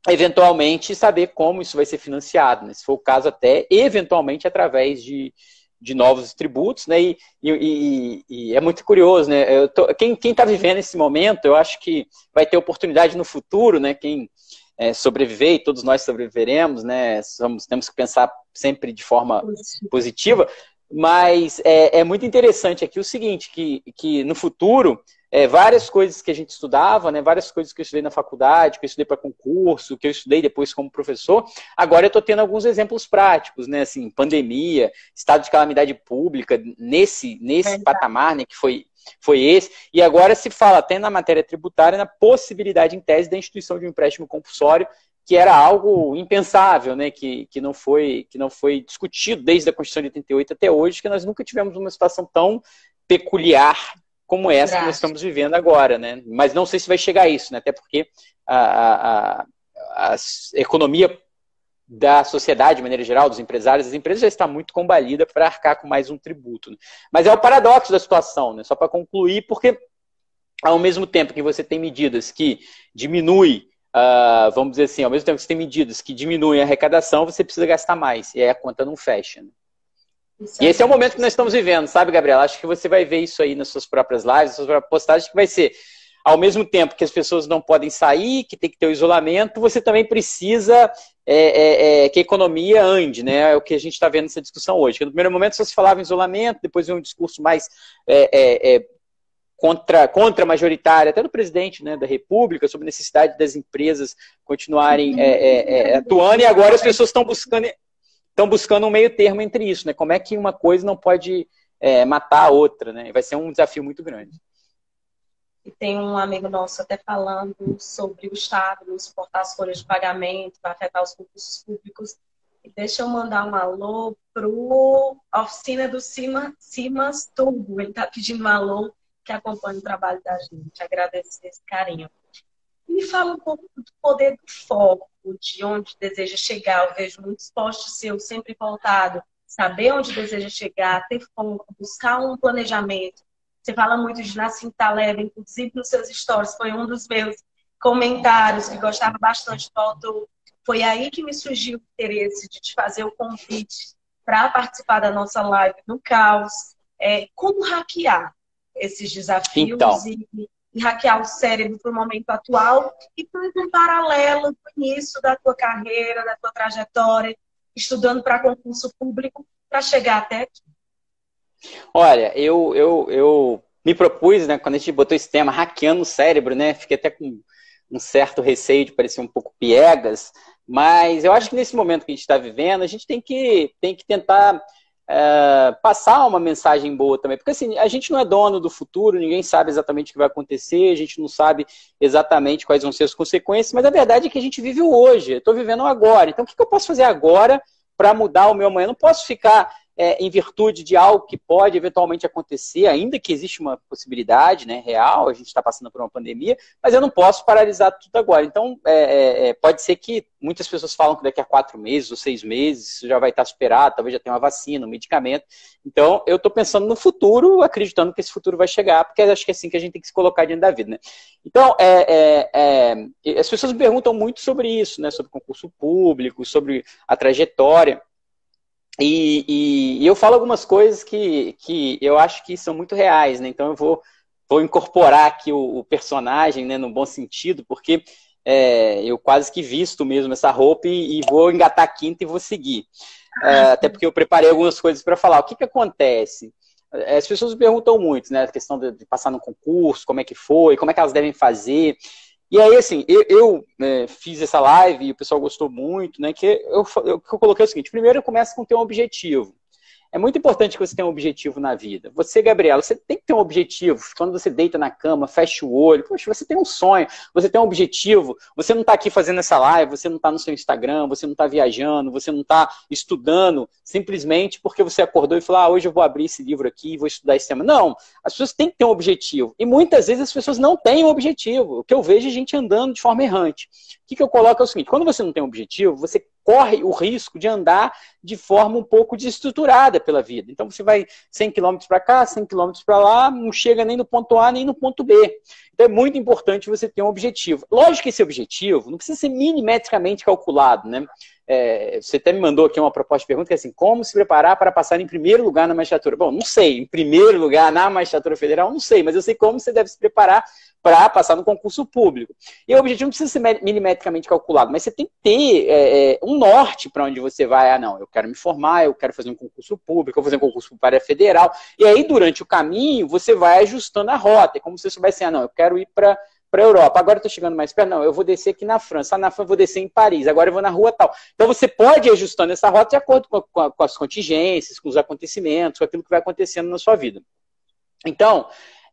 eventualmente, saber como isso vai ser financiado. Né? Se for o caso, até eventualmente através de, de novos tributos, né? E, e, e, é muito curioso, né? Tô, quem está vivendo esse momento, eu acho que vai ter oportunidade no futuro, né? Quem é, sobreviver, e todos nós sobreviveremos, né? Somos, temos que pensar sempre de forma positiva, mas é, é muito interessante aqui o seguinte, que, que no futuro é, várias coisas que a gente estudava, né, várias coisas que eu estudei na faculdade, que eu estudei para concurso, que eu estudei depois como professor, agora eu estou tendo alguns exemplos práticos, né, assim, pandemia, estado de calamidade pública, nesse, nesse é patamar, né, que foi, foi esse, e agora se fala até na matéria tributária na possibilidade, em tese, da instituição de um empréstimo compulsório que era algo impensável, né, que, que, não foi, que não foi discutido desde a Constituição de 88 até hoje, que nós nunca tivemos uma situação tão peculiar como essa que nós estamos vivendo agora, né? Mas não sei se vai chegar a isso, né? Até porque a, a, a, a economia da sociedade, de maneira geral, dos empresários, das empresas já está muito combalida para arcar com mais um tributo. Né? Mas é o paradoxo da situação, né? Só para concluir, porque ao mesmo tempo que você tem medidas que diminuem uh, vamos dizer assim, ao mesmo tempo que você tem medidas que diminuem a arrecadação, você precisa gastar mais. E aí a conta não fecha. Né? E esse é o momento que nós estamos vivendo, sabe, Gabriela? Acho que você vai ver isso aí nas suas próprias lives, nas suas próprias postagens, que vai ser, ao mesmo tempo que as pessoas não podem sair, que tem que ter o isolamento, você também precisa é, é, é, que a economia ande, né? É o que a gente está vendo nessa discussão hoje. No primeiro momento só se falava em isolamento, depois um discurso mais é, é, contra, contra majoritária, até do presidente né, da República, sobre a necessidade das empresas continuarem é, é, é, atuando, e agora as pessoas estão buscando, estão buscando um meio termo entre isso, né? Como é que uma coisa não pode é, matar a outra, né? Vai ser um desafio muito grande. E tem um amigo nosso até falando sobre o Estado não suportar as folhas de pagamento, vai afetar os concursos públicos. E deixa eu mandar um alô pro oficina do Cima, Cimas Turbo. Ele está pedindo um alô que acompanha o trabalho da gente. Agradeço esse carinho. Me fala um pouco do poder do foco, de onde deseja chegar. Eu vejo muitos posts seus sempre voltado, saber onde deseja chegar, ter foco, buscar um planejamento. Você fala muito de Nassim Taleb, inclusive nos seus stories, foi um dos meus comentários que gostava bastante do autor. Foi aí que me surgiu o interesse de te fazer o convite para participar da nossa live no Caos. É, como hackear? esses desafios então. e, e, hackear o cérebro para o momento atual e para um paralelo com isso da tua carreira, da tua trajetória, estudando para concurso público para chegar até aqui. Olha, eu, eu, eu me propus, né, quando a gente botou esse tema, hackeando o cérebro, né, fiquei até com um certo receio de parecer um pouco piegas, mas eu acho que nesse momento que a gente está vivendo, a gente tem que, tem que tentar é, passar uma mensagem boa também. Porque assim, a gente não é dono do futuro, ninguém sabe exatamente o que vai acontecer, a gente não sabe exatamente quais vão ser as consequências, mas a verdade é que a gente vive hoje, eu estou vivendo agora. Então, o que, que eu posso fazer agora para mudar o meu amanhã? Eu não posso ficar é, em virtude de algo que pode eventualmente acontecer, ainda que existe uma possibilidade né, real, a gente está passando por uma pandemia, mas eu não posso paralisar tudo agora. Então, é, é, é, pode ser que muitas pessoas falam que daqui a quatro meses ou seis meses isso já vai estar superado, talvez já tenha uma vacina, um medicamento. Então, eu estou pensando no futuro, acreditando que esse futuro vai chegar, porque acho que é assim que a gente tem que se colocar diante da vida. Né? Então, é, é, as pessoas me perguntam muito sobre isso, né, sobre concurso público, sobre a trajetória. E, e, e, eu falo algumas coisas que, que eu acho que são muito reais, né? Então eu vou, vou incorporar aqui o, o personagem, né, no bom sentido, porque é, eu quase que visto mesmo essa roupa e, e vou engatar a quinta e vou seguir. É, até porque eu preparei algumas coisas para falar. O que, que acontece? As pessoas me perguntam muito, né? A questão de, de passar no concurso, como é que foi, como é que elas devem fazer. E aí, assim, eu, eu né, fiz essa live e o pessoal gostou muito, né? Que eu, eu, eu coloquei o seguinte: primeiro, eu começo com ter um objetivo. É muito importante que você tenha um objetivo na vida. Você, Gabriela, você tem que ter um objetivo. Quando você deita na cama, fecha o olho, poxa, você tem um sonho, você tem um objetivo. Você não está aqui fazendo essa live, você não está no seu Instagram, você não está viajando, você não está estudando simplesmente porque você acordou e falou: ah, hoje eu vou abrir esse livro aqui e vou estudar esse tema. Não, as pessoas têm que ter um objetivo. E muitas vezes as pessoas não têm um objetivo. O que eu vejo é gente andando de forma errante. O que, que eu coloco é o seguinte: quando você não tem um objetivo, você corre o risco de andar de forma um pouco desestruturada pela vida. Então você vai 100 km para cá, 100 km para lá, não chega nem no ponto A nem no ponto B. Então é muito importante você ter um objetivo. Lógico que esse objetivo não precisa ser milimetricamente calculado, né? É, você até me mandou aqui uma proposta de pergunta que é assim, como se preparar para passar em primeiro lugar na magistratura? Bom, não sei, em primeiro lugar na magistratura federal, não sei, mas eu sei como você deve se preparar para passar no concurso público. E o objetivo não precisa ser milimetricamente calculado, mas você tem que ter é, é um norte para onde você vai. Ah, não, eu quero me formar, eu quero fazer um concurso público, eu vou fazer um concurso para a federal. E aí, durante o caminho, você vai ajustando a rota. É como se você soubesse, ah, não, eu quero ir para para a Europa. Agora estou chegando mais perto. Não, eu vou descer aqui na França. Ah, na França vou descer em Paris. Agora eu vou na rua tal. Então você pode ir ajustando essa rota de acordo com, com as contingências, com os acontecimentos, com aquilo que vai acontecendo na sua vida. Então,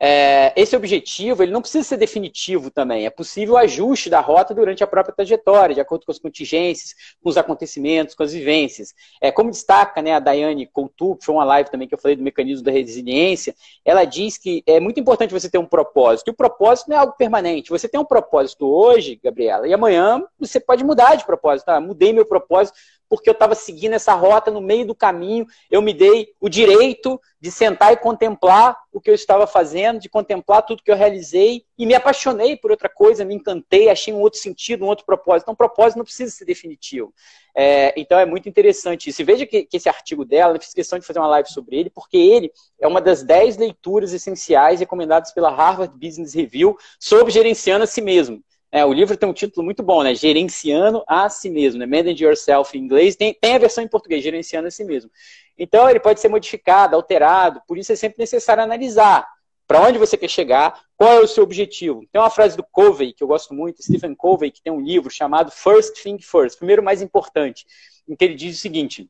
é, esse objetivo ele não precisa ser definitivo também. É possível ajuste da rota durante a própria trajetória, de acordo com as contingências, com os acontecimentos, com as vivências. É, como destaca né, a Daiane Coutu, que foi uma live também que eu falei do mecanismo da resiliência, ela diz que é muito importante você ter um propósito. E o propósito não é algo permanente. Você tem um propósito hoje, Gabriela, e amanhã você pode mudar de propósito. Ah, mudei meu propósito porque eu estava seguindo essa rota no meio do caminho, eu me dei o direito de sentar e contemplar o que eu estava fazendo, de contemplar tudo que eu realizei e me apaixonei por outra coisa, me encantei, achei um outro sentido, um outro propósito. Então, propósito não precisa ser definitivo. É, então, é muito interessante isso. E veja que, que, esse artigo dela, eu fiz questão de fazer uma live sobre ele, porque ele é uma das dez leituras essenciais recomendadas pela Harvard Business Review sobre gerenciando a si mesmo. É, o livro tem um título muito bom, né? Gerenciando a si mesmo, né? Manage Yourself em inglês. Tem, tem a versão em português, Gerenciando a si mesmo. Então, ele pode ser modificado, alterado, por isso é sempre necessário analisar para onde você quer chegar, qual é o seu objetivo. Tem uma frase do Covey, que eu gosto muito, Stephen Covey, que tem um livro chamado First Thing First, primeiro mais importante, em que ele diz o seguinte: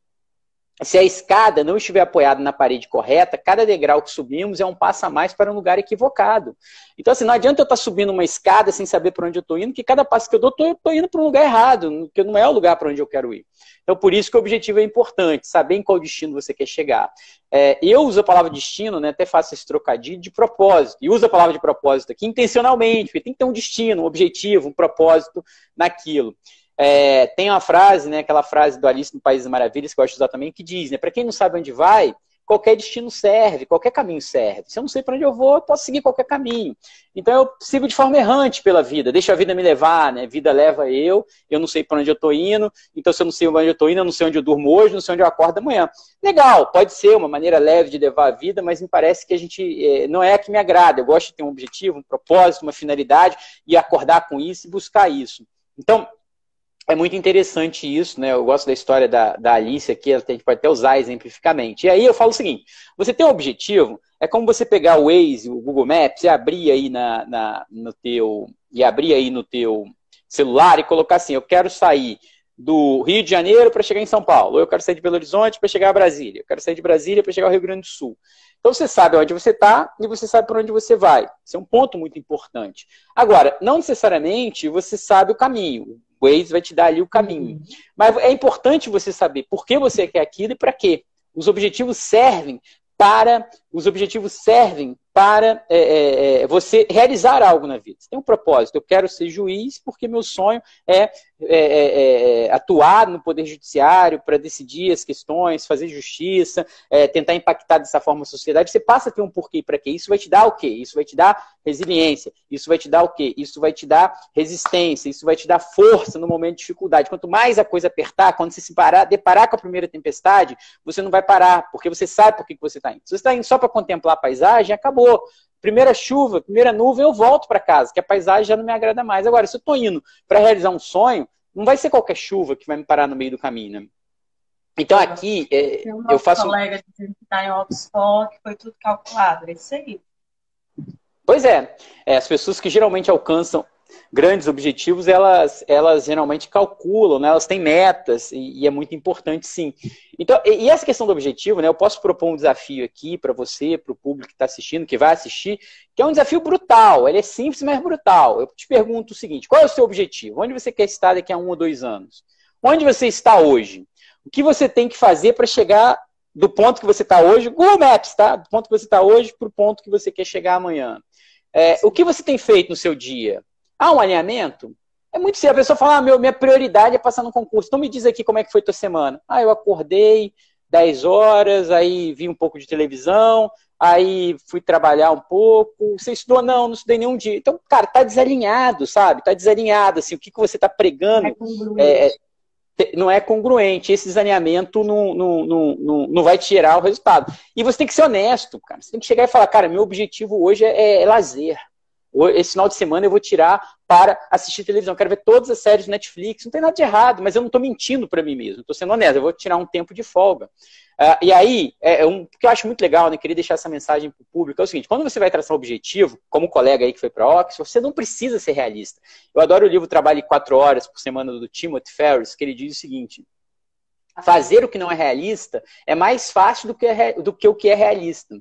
se a escada não estiver apoiada na parede correta, cada degrau que subimos é um passo a mais para um lugar equivocado. Então, assim, não adianta eu estar subindo uma escada sem saber para onde eu estou indo, que cada passo que eu dou, eu estou indo para um lugar errado, que não é o lugar para onde eu quero ir. Então, por isso que o objetivo é importante, saber em qual destino você quer chegar. É, eu uso a palavra destino, né, até faço esse trocadilho de propósito, e uso a palavra de propósito aqui intencionalmente, porque tem que ter um destino, um objetivo, um propósito naquilo. É, tem uma frase, né, aquela frase do Alice no País das Maravilhas, que eu acho de usar também, que diz, né, para quem não sabe onde vai, qualquer destino serve, qualquer caminho serve. Se eu não sei para onde eu vou, eu posso seguir qualquer caminho. Então eu sigo de forma errante pela vida, deixa a vida me levar, né? Vida leva eu, eu não sei para onde eu estou indo, então se eu não sei onde eu estou indo, eu não sei onde eu durmo hoje, não sei onde eu acordo amanhã. Legal, pode ser uma maneira leve de levar a vida, mas me parece que a gente é, não é a que me agrada. Eu gosto de ter um objetivo, um propósito, uma finalidade e acordar com isso e buscar isso. Então, é muito interessante isso, né? Eu gosto da história da, da Alice aqui, a gente pode até usar exemplificamente. E aí eu falo o seguinte: você tem um objetivo, é como você pegar o Waze, o Google Maps, e abrir aí na, na, no teu. E abrir aí no teu celular e colocar assim, eu quero sair do Rio de Janeiro para chegar em São Paulo, eu quero sair de Belo Horizonte para chegar a Brasília, eu quero sair de Brasília para chegar ao Rio Grande do Sul. Então você sabe onde você está e você sabe para onde você vai. Isso é um ponto muito importante. Agora, não necessariamente você sabe o caminho. Waze vai te dar ali o caminho. Uhum. Mas é importante você saber por que você quer aquilo e para quê. Os objetivos servem para os objetivos servem para é, é, é, você realizar algo na vida. Você tem um propósito. Eu quero ser juiz porque meu sonho é, é, é, é atuar no poder judiciário para decidir as questões, fazer justiça, tentar impactar dessa forma a sociedade. Você passa a ter um porquê para quê. Isso vai te dar o quê? Isso vai te dar resiliência. Isso vai te dar o quê? Isso vai te dar resistência. Isso vai te dar força no momento de dificuldade. Quanto mais a coisa apertar, quando você se parar, deparar com a primeira tempestade, você não vai parar, porque você sabe por que você está indo. Se você está indo só para contemplar a paisagem, acabou. Primeira chuva, primeira nuvem, eu volto para casa, que a paisagem já não me agrada mais. Agora, se eu estou indo para realizar um sonho, não vai ser qualquer chuva que vai me parar no meio do caminho. Né? Então aqui é, eu faço. Colega dizendo que está em Oxford, que foi tudo calculado, é isso aí. Pois é, é, as pessoas que geralmente alcançam grandes objetivos, elas, elas geralmente calculam, né? elas têm metas, e, e é muito importante sim. Então, e, e, essa questão do objetivo, né? Eu posso propor um desafio aqui para você, para o público que está assistindo, que vai assistir, que é um desafio brutal. Ele é simples, mas brutal. Eu te pergunto o seguinte: qual é o seu objetivo? Onde você quer estar daqui a um ou dois anos? Onde você está hoje? O que você tem que fazer para chegar do ponto que você está hoje, Google Maps, tá? Do ponto que você está hoje para o ponto que você quer chegar amanhã. É, o que você tem feito no seu dia? Há um alinhamento? É muito simples. A pessoa fala, ah, meu, minha prioridade é passar no concurso. Então me diz aqui como é que foi tua semana. Ah, eu acordei 10 horas, aí vi um pouco de televisão, aí fui trabalhar um pouco. Você estudou? Não, não estudei nenhum dia. Então, cara, tá desalinhado, sabe? Tá desalinhado, assim, o que, que você tá pregando é, é, não é congruente. Esse desalinhamento não, não, não, não, não vai te gerar o resultado. E você tem que ser honesto, cara. Você tem que chegar e falar, cara, meu objetivo hoje é, é lazer. Esse final de semana eu vou tirar para assistir televisão. quero ver todas as séries do Netflix. Não tem nada de errado, mas eu não estou mentindo para mim mesmo. Estou sendo honesto. Eu vou tirar um tempo de folga. Uh, e aí, é, é um que eu acho muito legal, né? Queria deixar essa mensagem para o público. É o seguinte: quando você vai traçar um objetivo, como o colega aí que foi para Oxford, você não precisa ser realista. Eu adoro o livro Trabalho Quatro Horas por Semana do Timothy Ferris, que ele diz o seguinte: fazer o que não é realista é mais fácil do que, é, do que o que é realista.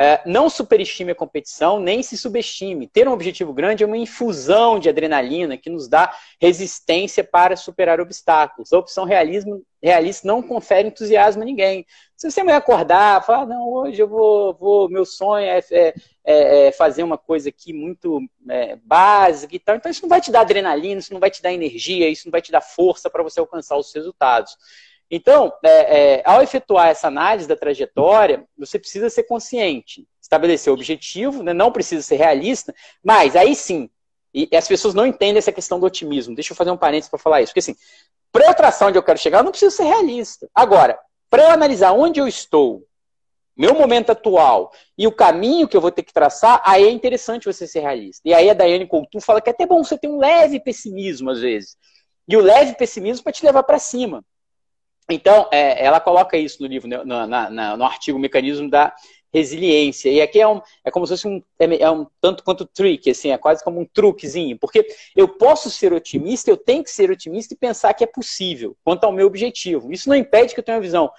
É, não superestime a competição, nem se subestime. Ter um objetivo grande é uma infusão de adrenalina que nos dá resistência para superar obstáculos. A opção realismo, realista não confere entusiasmo a ninguém. Se você me acordar, falar, não, hoje eu vou, vou meu sonho é, é, é, é fazer uma coisa aqui muito é, básica e tal, então isso não vai te dar adrenalina, isso não vai te dar energia, isso não vai te dar força para você alcançar os resultados. Então, é, é, ao efetuar essa análise da trajetória, você precisa ser consciente, estabelecer o objetivo, né? não precisa ser realista, mas aí sim, e as pessoas não entendem essa questão do otimismo. Deixa eu fazer um parênteses para falar isso. Porque assim, para eu traçar onde eu quero chegar, eu não preciso ser realista. Agora, para eu analisar onde eu estou, meu momento atual e o caminho que eu vou ter que traçar, aí é interessante você ser realista. E aí a Daiane Coutu fala que é até bom você ter um leve pessimismo às vezes. E o leve pessimismo para te levar para cima. Então, é, ela coloca isso no livro, né, no, na, na, no artigo Mecanismo da Resiliência. E aqui é, um, é como se fosse um, é, é um tanto quanto trick, assim, é quase como um truquezinho. Porque eu posso ser otimista, eu tenho que ser otimista e pensar que é possível quanto ao meu objetivo. Isso não impede que eu tenha uma visão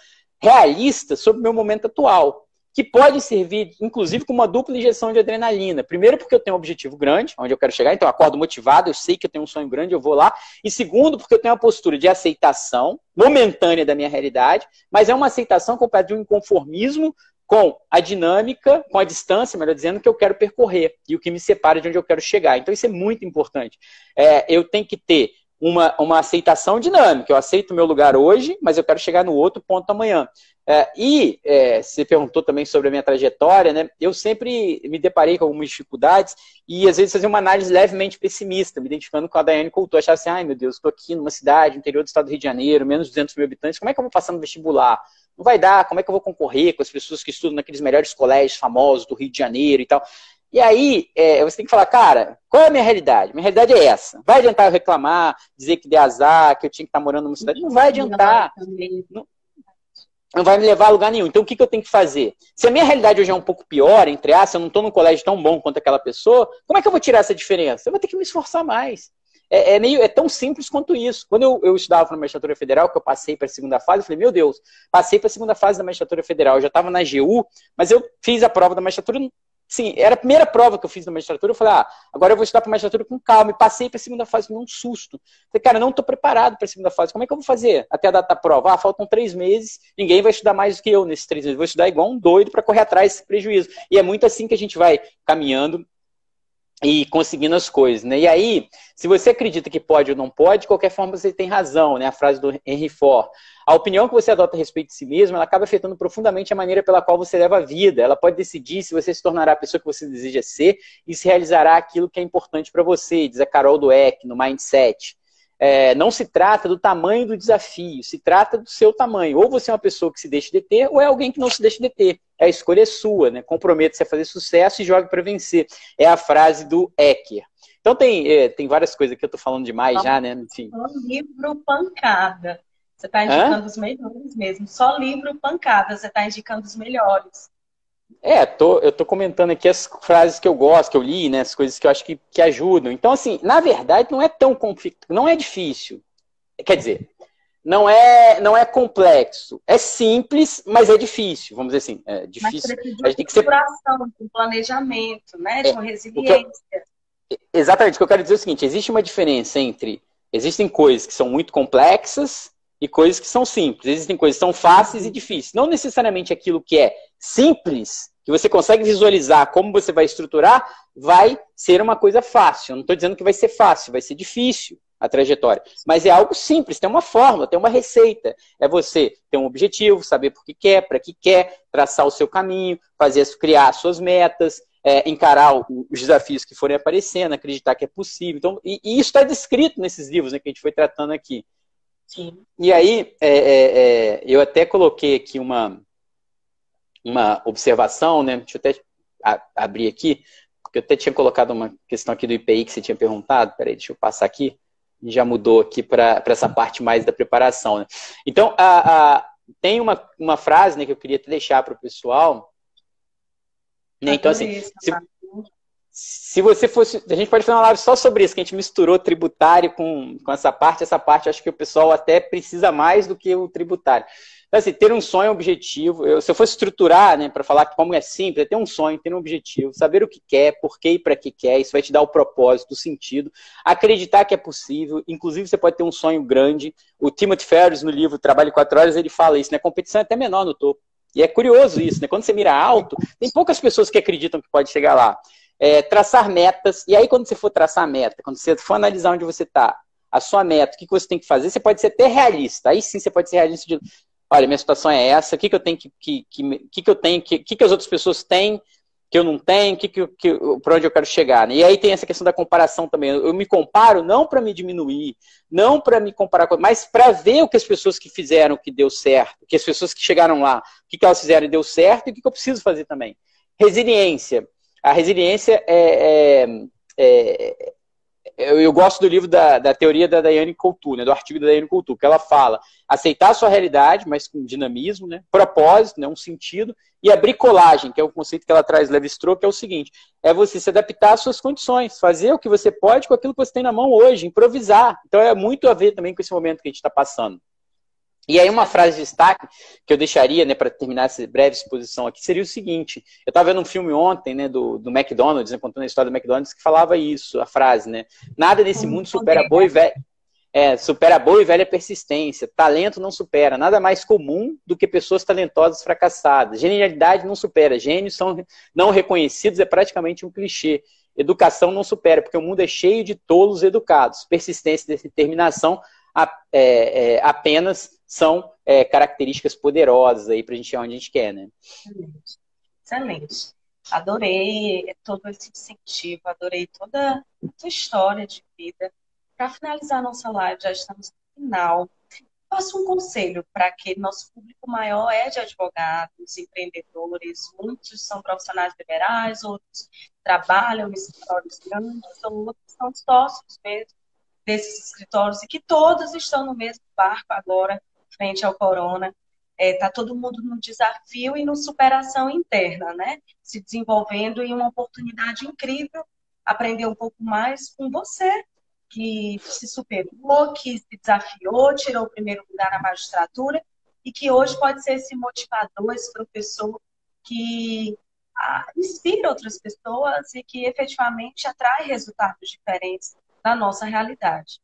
realista sobre o meu momento atual que pode servir, inclusive, com uma dupla injeção de adrenalina. Primeiro, porque eu tenho um objetivo grande, onde eu quero chegar, então eu acordo motivado, eu sei que eu tenho um sonho grande, eu vou lá. E segundo, porque eu tenho uma postura de aceitação momentânea da minha realidade, mas é uma aceitação completa de um inconformismo com a dinâmica, com a distância, melhor dizendo, que eu quero percorrer e o que me separa de onde eu quero chegar. Então, isso é muito importante. É, eu tenho que ter uma, uma aceitação dinâmica. Eu aceito o meu lugar hoje, mas eu quero chegar no outro ponto amanhã. É, e é, você perguntou também sobre a minha trajetória, né? Eu sempre me deparei com algumas dificuldades e às vezes fazia uma análise levemente pessimista, me identificando com a Daiane Couto. Achava assim, ai meu Deus, estou aqui numa cidade, interior do estado do Rio de Janeiro, menos de 200 mil habitantes, como é que eu vou passar no vestibular? Não vai dar, como é que eu vou concorrer com as pessoas que estudam naqueles melhores colégios famosos do Rio de Janeiro e tal? E aí, é, você tem que falar, cara, qual é a minha realidade? Minha realidade é essa. Vai adiantar eu reclamar, dizer que dei azar, que eu tinha que estar morando numa cidade? Não vai adiantar. Não, não vai me levar a lugar nenhum. Então, o que, que eu tenho que fazer? Se a minha realidade hoje é um pouco pior, entre aspas, eu não estou num colégio tão bom quanto aquela pessoa, como é que eu vou tirar essa diferença? Eu vou ter que me esforçar mais. É, é meio, é tão simples quanto isso. Quando eu, eu estudava na magistratura federal, que eu passei para a segunda fase, eu falei, meu Deus, passei para a segunda fase da magistratura federal. Eu já estava na GU, mas eu fiz a prova da magistratura Sim, era a primeira prova que eu fiz na magistratura. Eu falei, ah, agora eu vou estudar para magistratura com calma. E passei para a segunda fase com um susto. Falei, cara, não estou preparado para a segunda fase. Como é que eu vou fazer até a data da prova? Ah, faltam três meses. Ninguém vai estudar mais do que eu nesses três meses. Vou estudar igual um doido para correr atrás desse prejuízo. E é muito assim que a gente vai caminhando e conseguindo as coisas, né? E aí, se você acredita que pode ou não pode, de qualquer forma você tem razão, né? A frase do Henry Ford. A opinião que você adota a respeito de si mesmo, ela acaba afetando profundamente a maneira pela qual você leva a vida. Ela pode decidir se você se tornará a pessoa que você deseja ser e se realizará aquilo que é importante para você, diz a Carol Dweck no Mindset é, não se trata do tamanho do desafio, se trata do seu tamanho. Ou você é uma pessoa que se deixa deter, ou é alguém que não se deixa deter. A escolha é sua, né? Comprometa-se a fazer sucesso e jogue para vencer. É a frase do Ecker. Então tem, é, tem várias coisas que eu estou falando demais Só já, né? Enfim. Só livro pancada. Você está indicando Hã? os melhores mesmo. Só livro pancada, você está indicando os melhores. É, tô, eu tô comentando aqui as frases que eu gosto, que eu li, né? As coisas que eu acho que, que ajudam. Então, assim, na verdade, não é tão não é difícil. Quer dizer, não é, não é complexo. É simples, mas é difícil, vamos dizer assim. É difícil. A gente tem que ser com planejamento, né? De uma resiliência. Eu, exatamente. O que eu quero dizer é o seguinte: existe uma diferença entre. Existem coisas que são muito complexas e coisas que são simples. Existem coisas que são fáceis e difíceis. Não necessariamente aquilo que é simples, que você consegue visualizar como você vai estruturar, vai ser uma coisa fácil. Eu não estou dizendo que vai ser fácil, vai ser difícil a trajetória. Mas é algo simples, tem uma fórmula, tem uma receita. É você ter um objetivo, saber por que quer, para que quer, traçar o seu caminho, fazer criar suas metas, é, encarar os desafios que forem aparecendo, acreditar que é possível. Então, e, e isso está descrito nesses livros né, que a gente foi tratando aqui. Sim. E aí, é, é, é, eu até coloquei aqui uma, uma observação, né? Deixa eu até abrir aqui, porque eu até tinha colocado uma questão aqui do IPI que você tinha perguntado. Peraí, deixa eu passar aqui. E já mudou aqui para essa parte mais da preparação. Né? Então, a, a, tem uma, uma frase né, que eu queria deixar para o pessoal. Né? Então, assim, se, se você fosse. A gente pode fazer uma live só sobre isso, que a gente misturou tributário com, com essa parte. Essa parte acho que o pessoal até precisa mais do que o tributário. Então, assim, ter um sonho é objetivo. Eu, se eu fosse estruturar, né, para falar como é simples, é ter um sonho, ter um objetivo, saber o que quer, por que e para que quer, isso vai te dar o propósito, o sentido, acreditar que é possível. Inclusive, você pode ter um sonho grande. O Timothy Ferris, no livro Trabalho Quatro Horas, ele fala isso, né? A competição é até menor no topo. E é curioso isso, né? Quando você mira alto, tem poucas pessoas que acreditam que pode chegar lá. É, traçar metas, e aí quando você for traçar meta, quando você for analisar onde você está, a sua meta, o que você tem que fazer, você pode ser até realista. Aí sim você pode ser realista de, olha, minha situação é essa, o que, que eu tenho que, que, que, que eu tenho, que, que, que as outras pessoas têm que eu não tenho, que, que, que, para onde eu quero chegar. Né? E aí tem essa questão da comparação também. Eu me comparo não para me diminuir, não para me comparar com, mas para ver o que as pessoas que fizeram que deu certo, que as pessoas que chegaram lá, o que, que elas fizeram e deu certo e o que, que eu preciso fazer também. Resiliência. A resiliência é, é, é eu, eu, gosto do livro da, da teoria da Daiane Coutu, né, do artigo da Daiane Coutu, que ela fala aceitar a sua realidade, mas com dinamismo, né, propósito, né, um sentido, e a bricolagem, que é o conceito que ela traz Levi-Strauss, que é o seguinte, é você se adaptar às suas condições, fazer o que você pode com aquilo que você tem na mão hoje, improvisar. Então é muito a ver também com esse momento que a gente está passando. E aí uma frase de destaque que eu deixaria, né, para terminar essa breve exposição aqui, seria o seguinte, eu estava vendo um filme ontem, né, do, do McDonald's, né, contando a história do McDonald's, que falava isso, a frase, né, nada nesse mundo supera boa e velha, é, supera boa e velha persistência, talento não supera, nada mais comum do que pessoas talentosas fracassadas, genialidade não supera, gênios são não reconhecidos, é praticamente um clichê, educação não supera, porque o mundo é cheio de tolos educados, persistência e determinação é, é, apenas são é, características poderosas aí para a gente chegar onde a gente quer, né? Excelente. Adorei todo esse incentivo, adorei toda a tua história de vida. Para finalizar nossa live, já estamos no final. Faço um conselho para que nosso público maior é de advogados, empreendedores, muitos são profissionais liberais, outros trabalham em escritórios grandes, outros são sócios mesmo desses escritórios e que todos estão no mesmo barco agora, frente ao corona. Está é, tá todo mundo no desafio e no superação interna, né? Se desenvolvendo em uma oportunidade incrível, aprender um pouco mais com você, que se superou, que se desafiou, tirou o primeiro lugar na magistratura e que hoje pode ser esse motivador, esse professor que ah, inspira outras pessoas e que efetivamente atrai resultados diferentes na nossa realidade.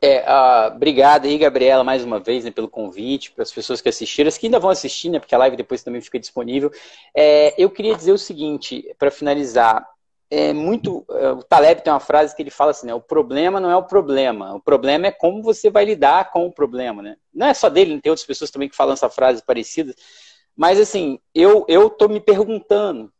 É, uh, obrigado aí, Gabriela, mais uma vez, né, pelo convite, para as pessoas que assistiram, as que ainda vão assistir, né, porque a live depois também fica disponível. É, eu queria dizer o seguinte, para finalizar, é muito. É, o Taleb tem uma frase que ele fala assim, né? O problema não é o problema, o problema é como você vai lidar com o problema, né? Não é só dele, tem outras pessoas também que falam essa frase parecida. Mas assim, eu eu tô me perguntando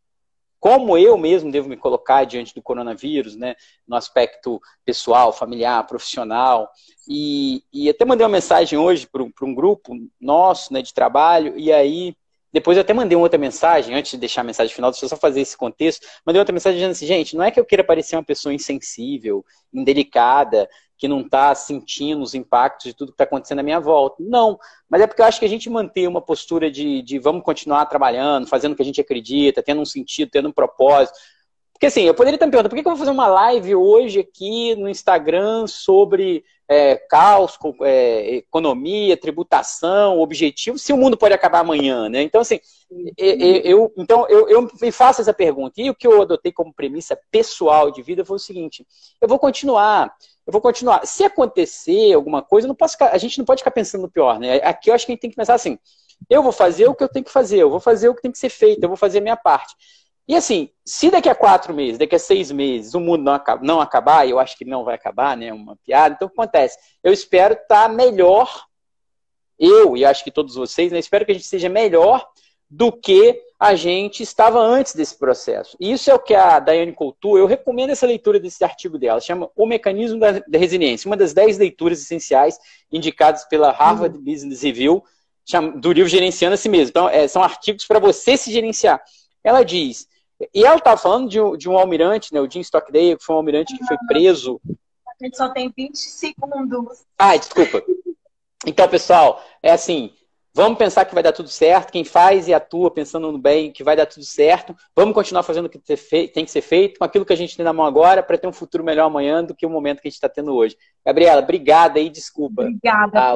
como eu mesmo devo me colocar diante do coronavírus, né, no aspecto pessoal, familiar, profissional. E, e até mandei uma mensagem hoje para um grupo nosso né, de trabalho, e aí depois eu até mandei outra mensagem, antes de deixar a mensagem final, deixa eu só fazer esse contexto. Mandei outra mensagem dizendo assim, gente, não é que eu queira parecer uma pessoa insensível, indelicada, que não está sentindo os impactos de tudo que está acontecendo à minha volta. Não, mas é porque eu acho que a gente manter uma postura de, de vamos continuar trabalhando, fazendo o que a gente acredita, tendo um sentido, tendo um propósito. Porque assim, eu poderia estar me perguntando, por que eu vou fazer uma live hoje aqui no Instagram sobre é, caos, é, economia, tributação, objetivo, se o mundo pode acabar amanhã, né? Então, assim, eu, eu, então eu, eu me faço essa pergunta. E o que eu adotei como premissa pessoal de vida foi o seguinte: eu vou continuar, eu vou continuar. Se acontecer alguma coisa, não posso a gente não pode ficar pensando no pior, né? Aqui eu acho que a gente tem que pensar assim: eu vou fazer o que eu tenho que fazer, eu vou fazer o que tem que ser feito, eu vou fazer a minha parte. E assim, se daqui a quatro meses, daqui a seis meses, o mundo não, não acabar, eu acho que não vai acabar, né? Uma piada, então o que acontece? Eu espero estar melhor, eu e acho que todos vocês, né? Espero que a gente seja melhor do que a gente estava antes desse processo. E isso é o que a Daiane Coutu, eu recomendo essa leitura desse artigo dela, chama O Mecanismo da, da Resiliência, uma das dez leituras essenciais indicadas pela Harvard uhum. Business Review, do livro Gerenciando a Si Mesmo. Então, é, são artigos para você se gerenciar. Ela diz, e ela estava falando de um, de um almirante, né, o Jim Stockdale, que foi um almirante que foi preso. A gente só tem 20 segundos. Ah, desculpa. Então, pessoal, é assim, Vamos pensar que vai dar tudo certo. Quem faz e atua pensando no bem, que vai dar tudo certo. Vamos continuar fazendo o que tem que ser feito, com aquilo que a gente tem na mão agora, para ter um futuro melhor amanhã do que o momento que a gente está tendo hoje. Gabriela, obrigada e desculpa. Obrigada. Ah,